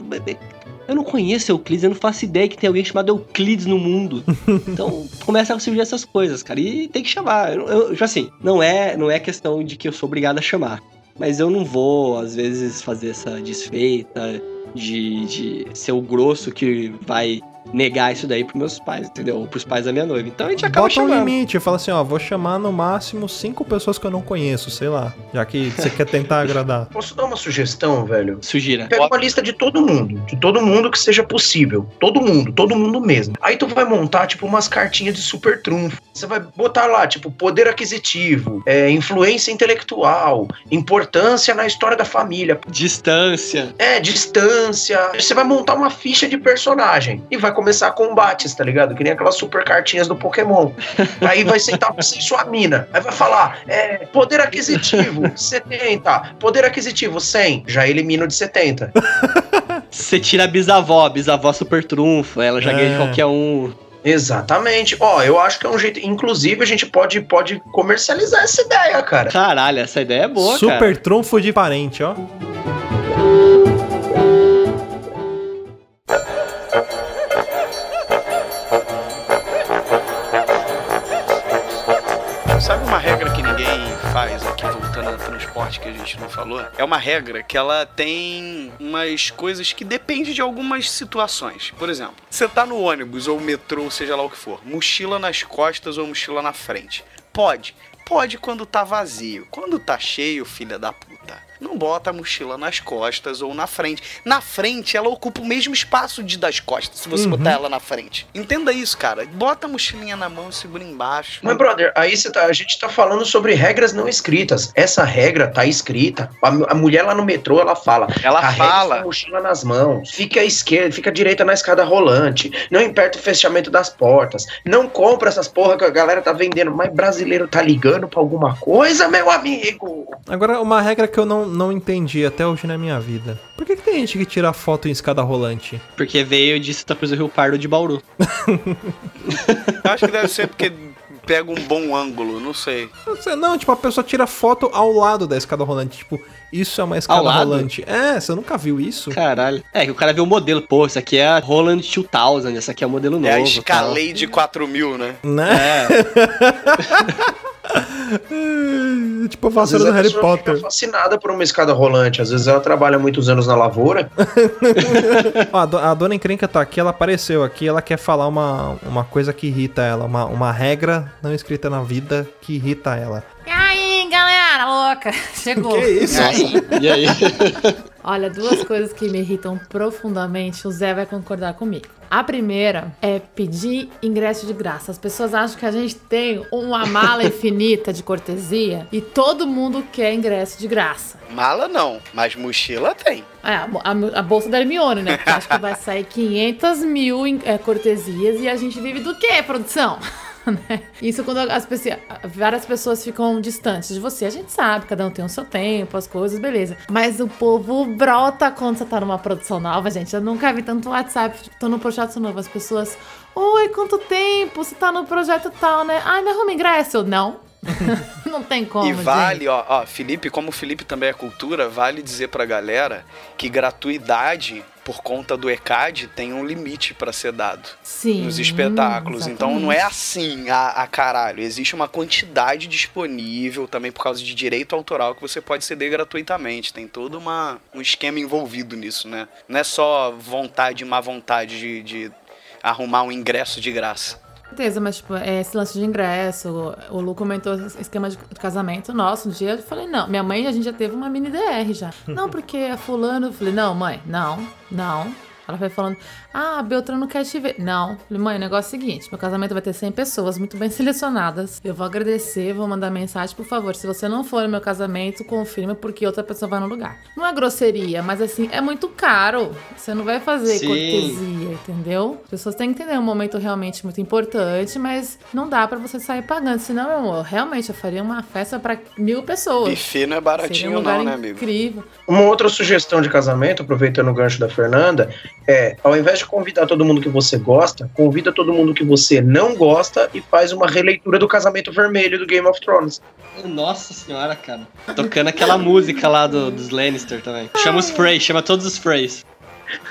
S4: Eu não conheço Euclides, eu não faço ideia que tem alguém chamado Euclides no mundo. Então, começa a surgir essas coisas, cara. E tem que chamar. Eu, eu, tipo assim, não é, não é questão de que eu sou obrigado a chamar. Mas eu não vou, às vezes, fazer essa desfeita de, de ser o grosso que vai negar isso daí pros meus pais, entendeu? Ou pros pais da minha noiva. Então a gente acaba
S1: Bota um
S4: chamando.
S1: limite, fala assim, ó, vou chamar no máximo cinco pessoas que eu não conheço, sei lá. Já que você quer tentar agradar.
S3: Posso dar uma sugestão, velho?
S4: Sugira.
S3: Pega uma lista de todo mundo, de todo mundo que seja possível. Todo mundo, todo mundo mesmo. Aí tu vai montar, tipo, umas cartinhas de super trunfo. Você vai botar lá, tipo, poder aquisitivo, é, influência intelectual, importância na história da família.
S4: Distância.
S3: É, distância. Você vai montar uma ficha de personagem e vai começar combates, tá ligado? Que nem aquelas super cartinhas do Pokémon. Aí vai sentar você e sua mina. Aí vai falar: é, poder aquisitivo, 70. Poder aquisitivo, 100. Já elimina o de 70.
S4: Você tira a bisavó, a bisavó super trunfo, ela já ganha de
S1: É.
S4: qualquer um.
S3: Exatamente. Ó, eu acho que é um jeito. Inclusive, a gente pode, pode comercializar essa ideia, cara.
S4: Caralho, essa ideia é boa,
S1: Super
S4: cara.
S1: trunfo de parente, ó.
S2: Sabe uma regra que ninguém faz aqui, voltando ao transporte que a gente não falou? É uma regra que ela tem umas coisas que depende de algumas situações. Por exemplo, você tá no ônibus ou metrô, seja lá o que for, mochila nas costas ou mochila na frente. Pode. Pode quando tá vazio. Quando tá cheio, filha da puta. Não bota a mochila nas costas ou na frente. Na frente, ela ocupa o mesmo espaço de das costas, se você
S1: Uhum.
S2: botar ela na frente. Entenda isso, cara. Bota a mochilinha na mão e segura embaixo.
S3: Mas, brother, aí você tá- a gente tá falando sobre regras não escritas. Essa regra tá escrita. A, a mulher lá no metrô, ela fala.
S2: Ela fala.
S3: mochila nas mãos. Fica à esquerda, fica à direita na escada rolante. Não aperta o fechamento das portas. Não compra essas porra que a galera tá vendendo. Mas brasileiro tá ligando pra alguma coisa, meu amigo?
S1: Agora, uma regra que eu não, não entendi até hoje na minha vida. Por que, que tem gente que tira foto em escada rolante?
S4: Porque veio de Santa Cruz do Rio Pardo de Bauru.
S2: Eu acho que deve ser porque pega um bom ângulo, não sei.
S1: Não sei, Não, tipo, a pessoa tira foto ao lado da escada rolante. Tipo, isso é uma escada
S4: Ao lado?
S1: rolante. É, você nunca viu isso?
S4: Caralho. É, que o cara vê o modelo. Pô, isso aqui é a Roland 2000, essa aqui é o modelo novo.
S2: é a. Escalade 4000, né?
S1: Né?
S4: É,
S1: tipo a vassoura do
S3: a
S1: Harry Potter.
S3: fica fascinada por uma escada rolante. Às vezes ela trabalha muitos anos na lavoura.
S1: A, do- a dona encrenca tá aqui, ela apareceu aqui, ela quer falar uma, uma coisa que irrita ela, uma, uma regra não escrita na vida que irrita ela.
S7: E galera louca? Chegou.
S1: Que isso?
S4: e aí?
S7: Olha, duas coisas que me irritam profundamente, o Zé vai concordar comigo. A primeira é pedir ingresso de graça. As pessoas acham que a gente tem uma mala infinita de cortesia e todo mundo quer ingresso de graça.
S2: Mala não, mas mochila tem.
S7: É, a, a- a bolsa da Hermione, né? Porque acho que vai sair 500 mil em- é, cortesias e a gente vive do quê, produção? né? Isso quando as pessoas, várias pessoas ficam distantes de você. A gente sabe, cada um tem o seu tempo, as coisas, beleza. Mas o povo brota quando você tá numa produção nova, gente. Eu nunca vi tanto WhatsApp, tô no projeto novo, as pessoas. Oi, quanto tempo? Você tá no projeto tal, né? Ai, me arruma ingresso. Não. não tem como.
S2: E vale,
S7: gente.
S2: ó, ó, Felipe, como o Felipe também é cultura, vale dizer pra galera que gratuidade por conta do ECAD tem um limite pra ser dado
S7: Sim.
S2: nos espetáculos. Então não é
S7: exatamente.
S2: assim a, a caralho. Existe uma quantidade disponível também por causa de direito autoral que você pode ceder gratuitamente. Tem todo uma, um esquema envolvido nisso, né? Não é só vontade e má vontade de, de arrumar um ingresso de graça.
S7: Certeza, mas tipo, é, esse lance de ingresso, o Lu comentou esquema de casamento nosso. Um dia eu falei, não, minha mãe, a gente já teve uma mini DR já. Não, porque a fulano, eu falei, não, mãe, não, não. Ela foi falando, ah, a Beltrano quer te ver. Não. Eu Falei, mãe, o negócio é o seguinte: meu casamento vai ter 100 pessoas muito bem selecionadas. Eu vou agradecer, vou mandar mensagem, por favor. Se você não for no meu casamento, confirma porque outra pessoa vai no lugar. Não é grosseria, mas assim, é muito caro. Você não vai fazer
S4: Sim.
S7: cortesia, entendeu? As pessoas têm que entender é um momento realmente muito importante, mas não dá pra você sair pagando. Senão, meu amor, realmente eu faria uma festa pra mil pessoas.
S2: Buffet não é
S7: um
S2: baratinho,
S7: lugar
S2: não, né, amigo?
S7: incrível.
S3: Uma outra sugestão de casamento, aproveitando o gancho da Fernanda, é, ao invés de convidar todo mundo que você gosta, convida todo mundo que você não gosta e faz uma releitura do casamento vermelho do Game of Thrones.
S4: Nossa senhora, cara. Tocando aquela música lá do, dos Lannister também. Chama os Freys, chama todos os Freys.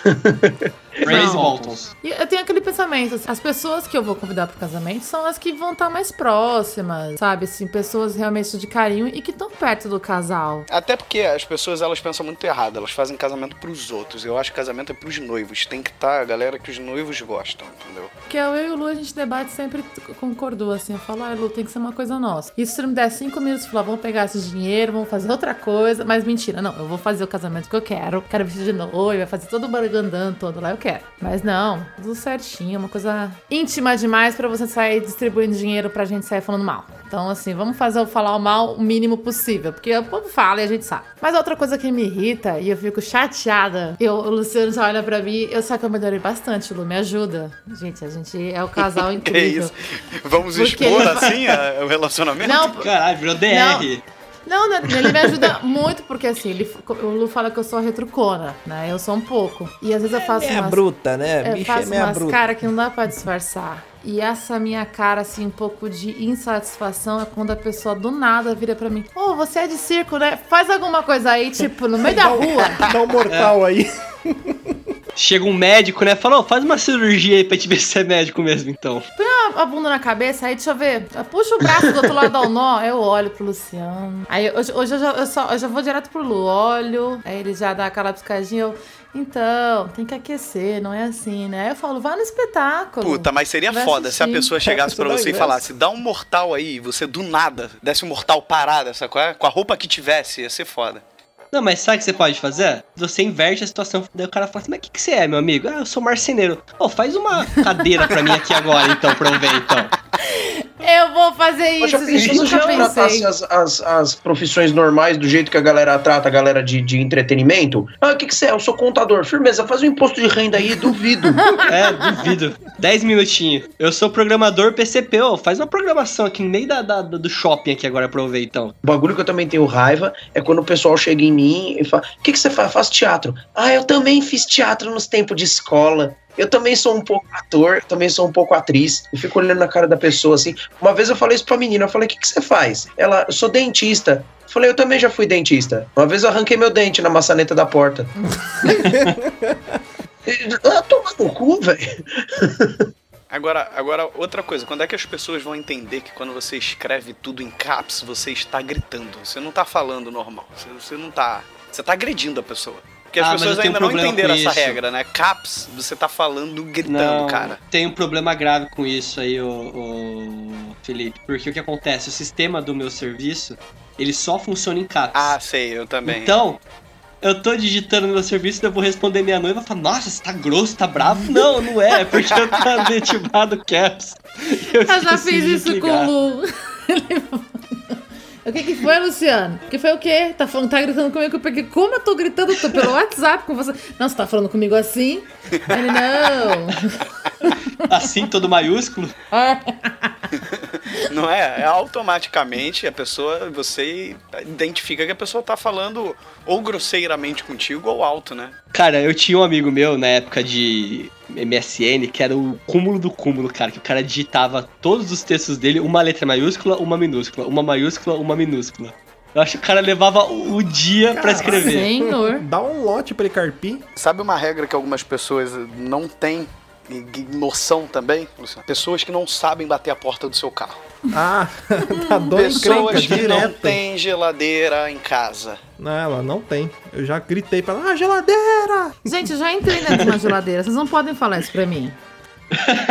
S7: Não.
S4: Boltons.
S7: E eu tenho aquele pensamento, assim, as pessoas que eu vou convidar pro casamento são as que vão estar mais próximas, sabe? Assim, pessoas realmente de carinho e que estão perto do casal.
S2: Até porque as pessoas elas pensam muito errado, elas fazem casamento pros outros. Eu acho que casamento é pros noivos. Tem que estar a galera que os noivos gostam, entendeu?
S7: Porque eu e o Lu, a gente debate sempre concordou, assim. Eu falo, ah, Lu, tem que ser uma coisa nossa. E se você me der cinco minutos, falar, vamos pegar esse dinheiro, vamos fazer outra coisa. Mas mentira, não, eu vou fazer o casamento que eu quero. Quero vestir de noiva, vai fazer todo o baragandando todo lá, eu quero. Mas não, tudo certinho, uma coisa íntima demais pra você sair distribuindo dinheiro pra gente sair falando mal. Então, assim, vamos fazer eu falar o mal o mínimo possível. Porque o povo fala e a gente sabe. Mas outra coisa que me irrita e eu fico chateada, eu, o Luciano já olha pra mim, eu só que eu melhorei bastante, Lu, me ajuda. Gente, a gente é o casal
S2: Que
S7: incrível.
S2: isso? Vamos
S7: Porque
S2: expor assim a- o relacionamento?
S7: Não,
S4: Caralho, virou DR.
S7: Não, não, ele me ajuda muito, porque assim, ele, o Lu fala que eu sou retrucona, né? Eu sou um pouco. E às vezes eu faço
S8: Meia
S7: umas,
S8: bruta, né?
S7: eu
S8: Bicho é
S7: faço
S8: meia
S7: umas
S8: bruta.
S7: caras que não dá pra disfarçar. E essa minha cara, assim, um pouco de insatisfação é quando a pessoa do nada vira pra mim: Ô, você é de circo, né? Faz alguma coisa aí, tipo, no meio da rua.
S8: Dá um mortal aí.
S4: Chega um médico, né? Fala, ó, faz uma cirurgia aí pra te ver se é médico mesmo, então.
S7: Põe a, a bunda na cabeça, aí deixa eu ver. Puxa o braço do outro lado, um nó. Eu olho pro Luciano. Aí hoje, hoje eu, já, eu, só, eu já vou direto pro Lu, olho. Aí ele já dá aquela piscadinha. Eu, então, tem que aquecer, não é assim, né? Aí eu falo, vai no espetáculo.
S2: Puta, mas seria foda se a
S7: assistir.
S2: pessoa chegasse
S8: dá
S2: você e falasse, dá um mortal aí, você do nada desse um mortal parada, sabe qual é? Com a roupa que tivesse, ia ser foda.
S4: Não, mas sabe o que você pode fazer? Você inverte a situação. Daí o cara fala assim, mas o que, que você é, meu amigo? Ah, eu sou marceneiro. Ô, faz uma cadeira pra mim aqui agora, então, pra eu ver, então.
S7: Eu vou fazer
S3: já
S7: isso,
S3: pensou
S7: gente.
S3: se a
S7: Nunca
S3: gente tratasse
S7: pensei.
S3: as, as, as profissões normais do jeito que a galera trata a galera de, de entretenimento? Ah, o que, que você é? Eu sou contador. Firmeza, faz um imposto de renda aí, duvido.
S4: É, duvido. 10 minutinhos. Eu sou programador PCP, ô, faz uma programação aqui no meio da, da- do shopping aqui agora pra eu ver, então.
S3: O bagulho que eu também tenho raiva é quando o pessoal chega em mim e fala: O que, que você faz? Eu faço teatro. Ah, eu também fiz teatro nos tempos de escola. Eu também sou um pouco ator, também sou um pouco atriz. Eu fico olhando na cara da pessoa assim. Uma vez eu falei isso pra menina, eu falei: O que, que você faz? Ela, eu sou dentista. Eu falei, eu também já fui dentista. Uma vez eu arranquei meu dente na maçaneta da porta. ah, toma no cu, velho.
S2: Agora, agora, outra coisa, quando é que as pessoas vão entender que quando você escreve tudo em caps, você está gritando? Você não tá falando normal. Você, você não tá. Você tá agredindo a pessoa. Porque as
S4: Ah,
S2: pessoas ainda
S4: um
S2: não entenderam essa
S4: isso.
S2: regra, né? Caps, você tá falando gritando,
S4: Não,
S2: cara.
S4: tem um problema grave com isso aí, o, o Felipe. Porque o que acontece? O sistema do meu serviço, ele só funciona em caps.
S2: Ah, sei, eu também.
S4: Então, eu tô digitando no meu serviço e eu vou responder minha noiva e falar, nossa, você tá grosso, tá bravo? Não, não é, porque eu tô ativado caps. Eu,
S7: Eu já fiz isso com o Lu. Ele falou, O que que foi, Luciano? O que foi o quê? Tá falando, tá gritando comigo? Eu peguei, como eu tô gritando? Tô pelo WhatsApp com você. Não, você tá falando comigo assim? Ele, não.
S4: Assim, todo maiúsculo.
S2: Não é? É automaticamente a pessoa, você identifica que a pessoa tá falando ou grosseiramente contigo ou alto, né?
S4: Cara, eu tinha um amigo meu na época de MSN que era o cúmulo do cúmulo, cara. Que o cara digitava todos os textos dele, uma letra maiúscula, uma minúscula, uma maiúscula, uma minúscula. Eu acho que o cara levava o dia pra escrever.
S7: Senhor.
S1: Dá um lote pra ele carpir.
S2: Sabe uma regra que algumas pessoas não têm noção também, Luciano? Pessoas que não sabem bater a porta do seu carro.
S1: Ah, tá encrenca
S2: Pessoas que não
S1: direto.
S2: têm geladeira em casa.
S1: Não, ela não tem. Eu já gritei pra ela, ah, geladeira!
S7: Gente, eu já entrei dentro de uma geladeira. Vocês não podem falar isso pra mim.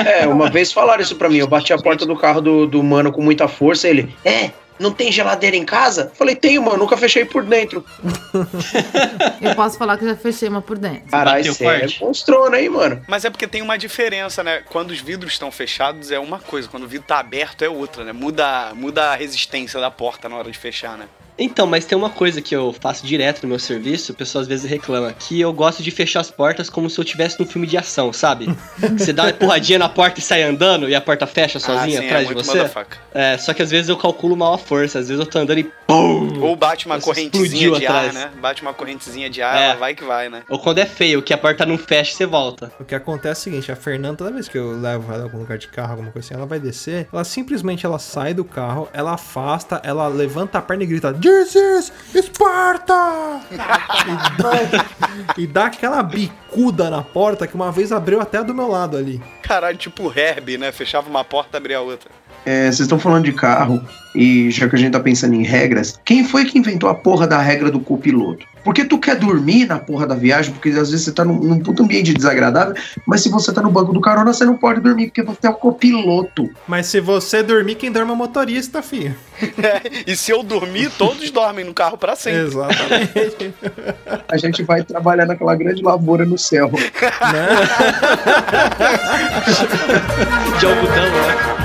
S3: É, uma vez falaram isso pra mim. Eu bati a porta do carro do, do mano com muita força. Ele, é, não tem geladeira em casa? Falei, tenho, mano, nunca fechei por dentro.
S7: Eu posso falar que já fechei uma por dentro.
S3: Caralho, você é monstrona aí, mano.
S2: Mas é porque tem uma diferença, né? Quando os vidros estão fechados é uma coisa, quando o vidro tá aberto é outra, né? Muda, muda a resistência da porta na hora de fechar, né?
S4: Então, mas tem uma coisa que eu faço direto no meu serviço, o pessoal às vezes reclama, que eu gosto de fechar as portas como se eu tivesse num filme de ação, sabe? Você dá uma empurradinha na porta e sai andando e a porta fecha sozinha
S2: ah, sim,
S4: atrás
S2: é
S4: de você. É, só que às vezes eu calculo mal a força, às vezes eu tô andando e pum!
S2: Ou bate uma correntezinha de ar,
S4: atrás.
S2: né? Bate uma correntezinha de ar,
S4: É.
S2: ela vai que vai, né?
S4: Ou quando é feio, que a porta não fecha, você volta.
S1: O que acontece é o seguinte, a Fernanda, toda vez que eu levo ela em algum lugar de carro, alguma coisa assim, ela vai descer, ela simplesmente ela sai do carro, ela afasta, ela levanta a perna e grita, This is Esparta! e, dá, e dá aquela bicuda na porta que uma vez abriu até do meu lado ali.
S2: Caralho, tipo Herbie, né? Fechava uma porta e abria a outra.
S3: É, vocês estão falando de carro, e já que a gente tá pensando em regras, quem foi que inventou a porra da regra do copiloto? Porque tu quer dormir na porra da viagem, porque às vezes você tá num, num puto ambiente desagradável, mas se você tá no banco do carona, você não pode dormir, porque você é o copiloto.
S1: Mas se você dormir, quem dorme é o motorista, filho.
S2: e se eu dormir, todos dormem no carro pra sempre.
S1: Exatamente.
S3: A gente vai trabalhar naquela grande lavoura no céu.
S4: De algodão, né?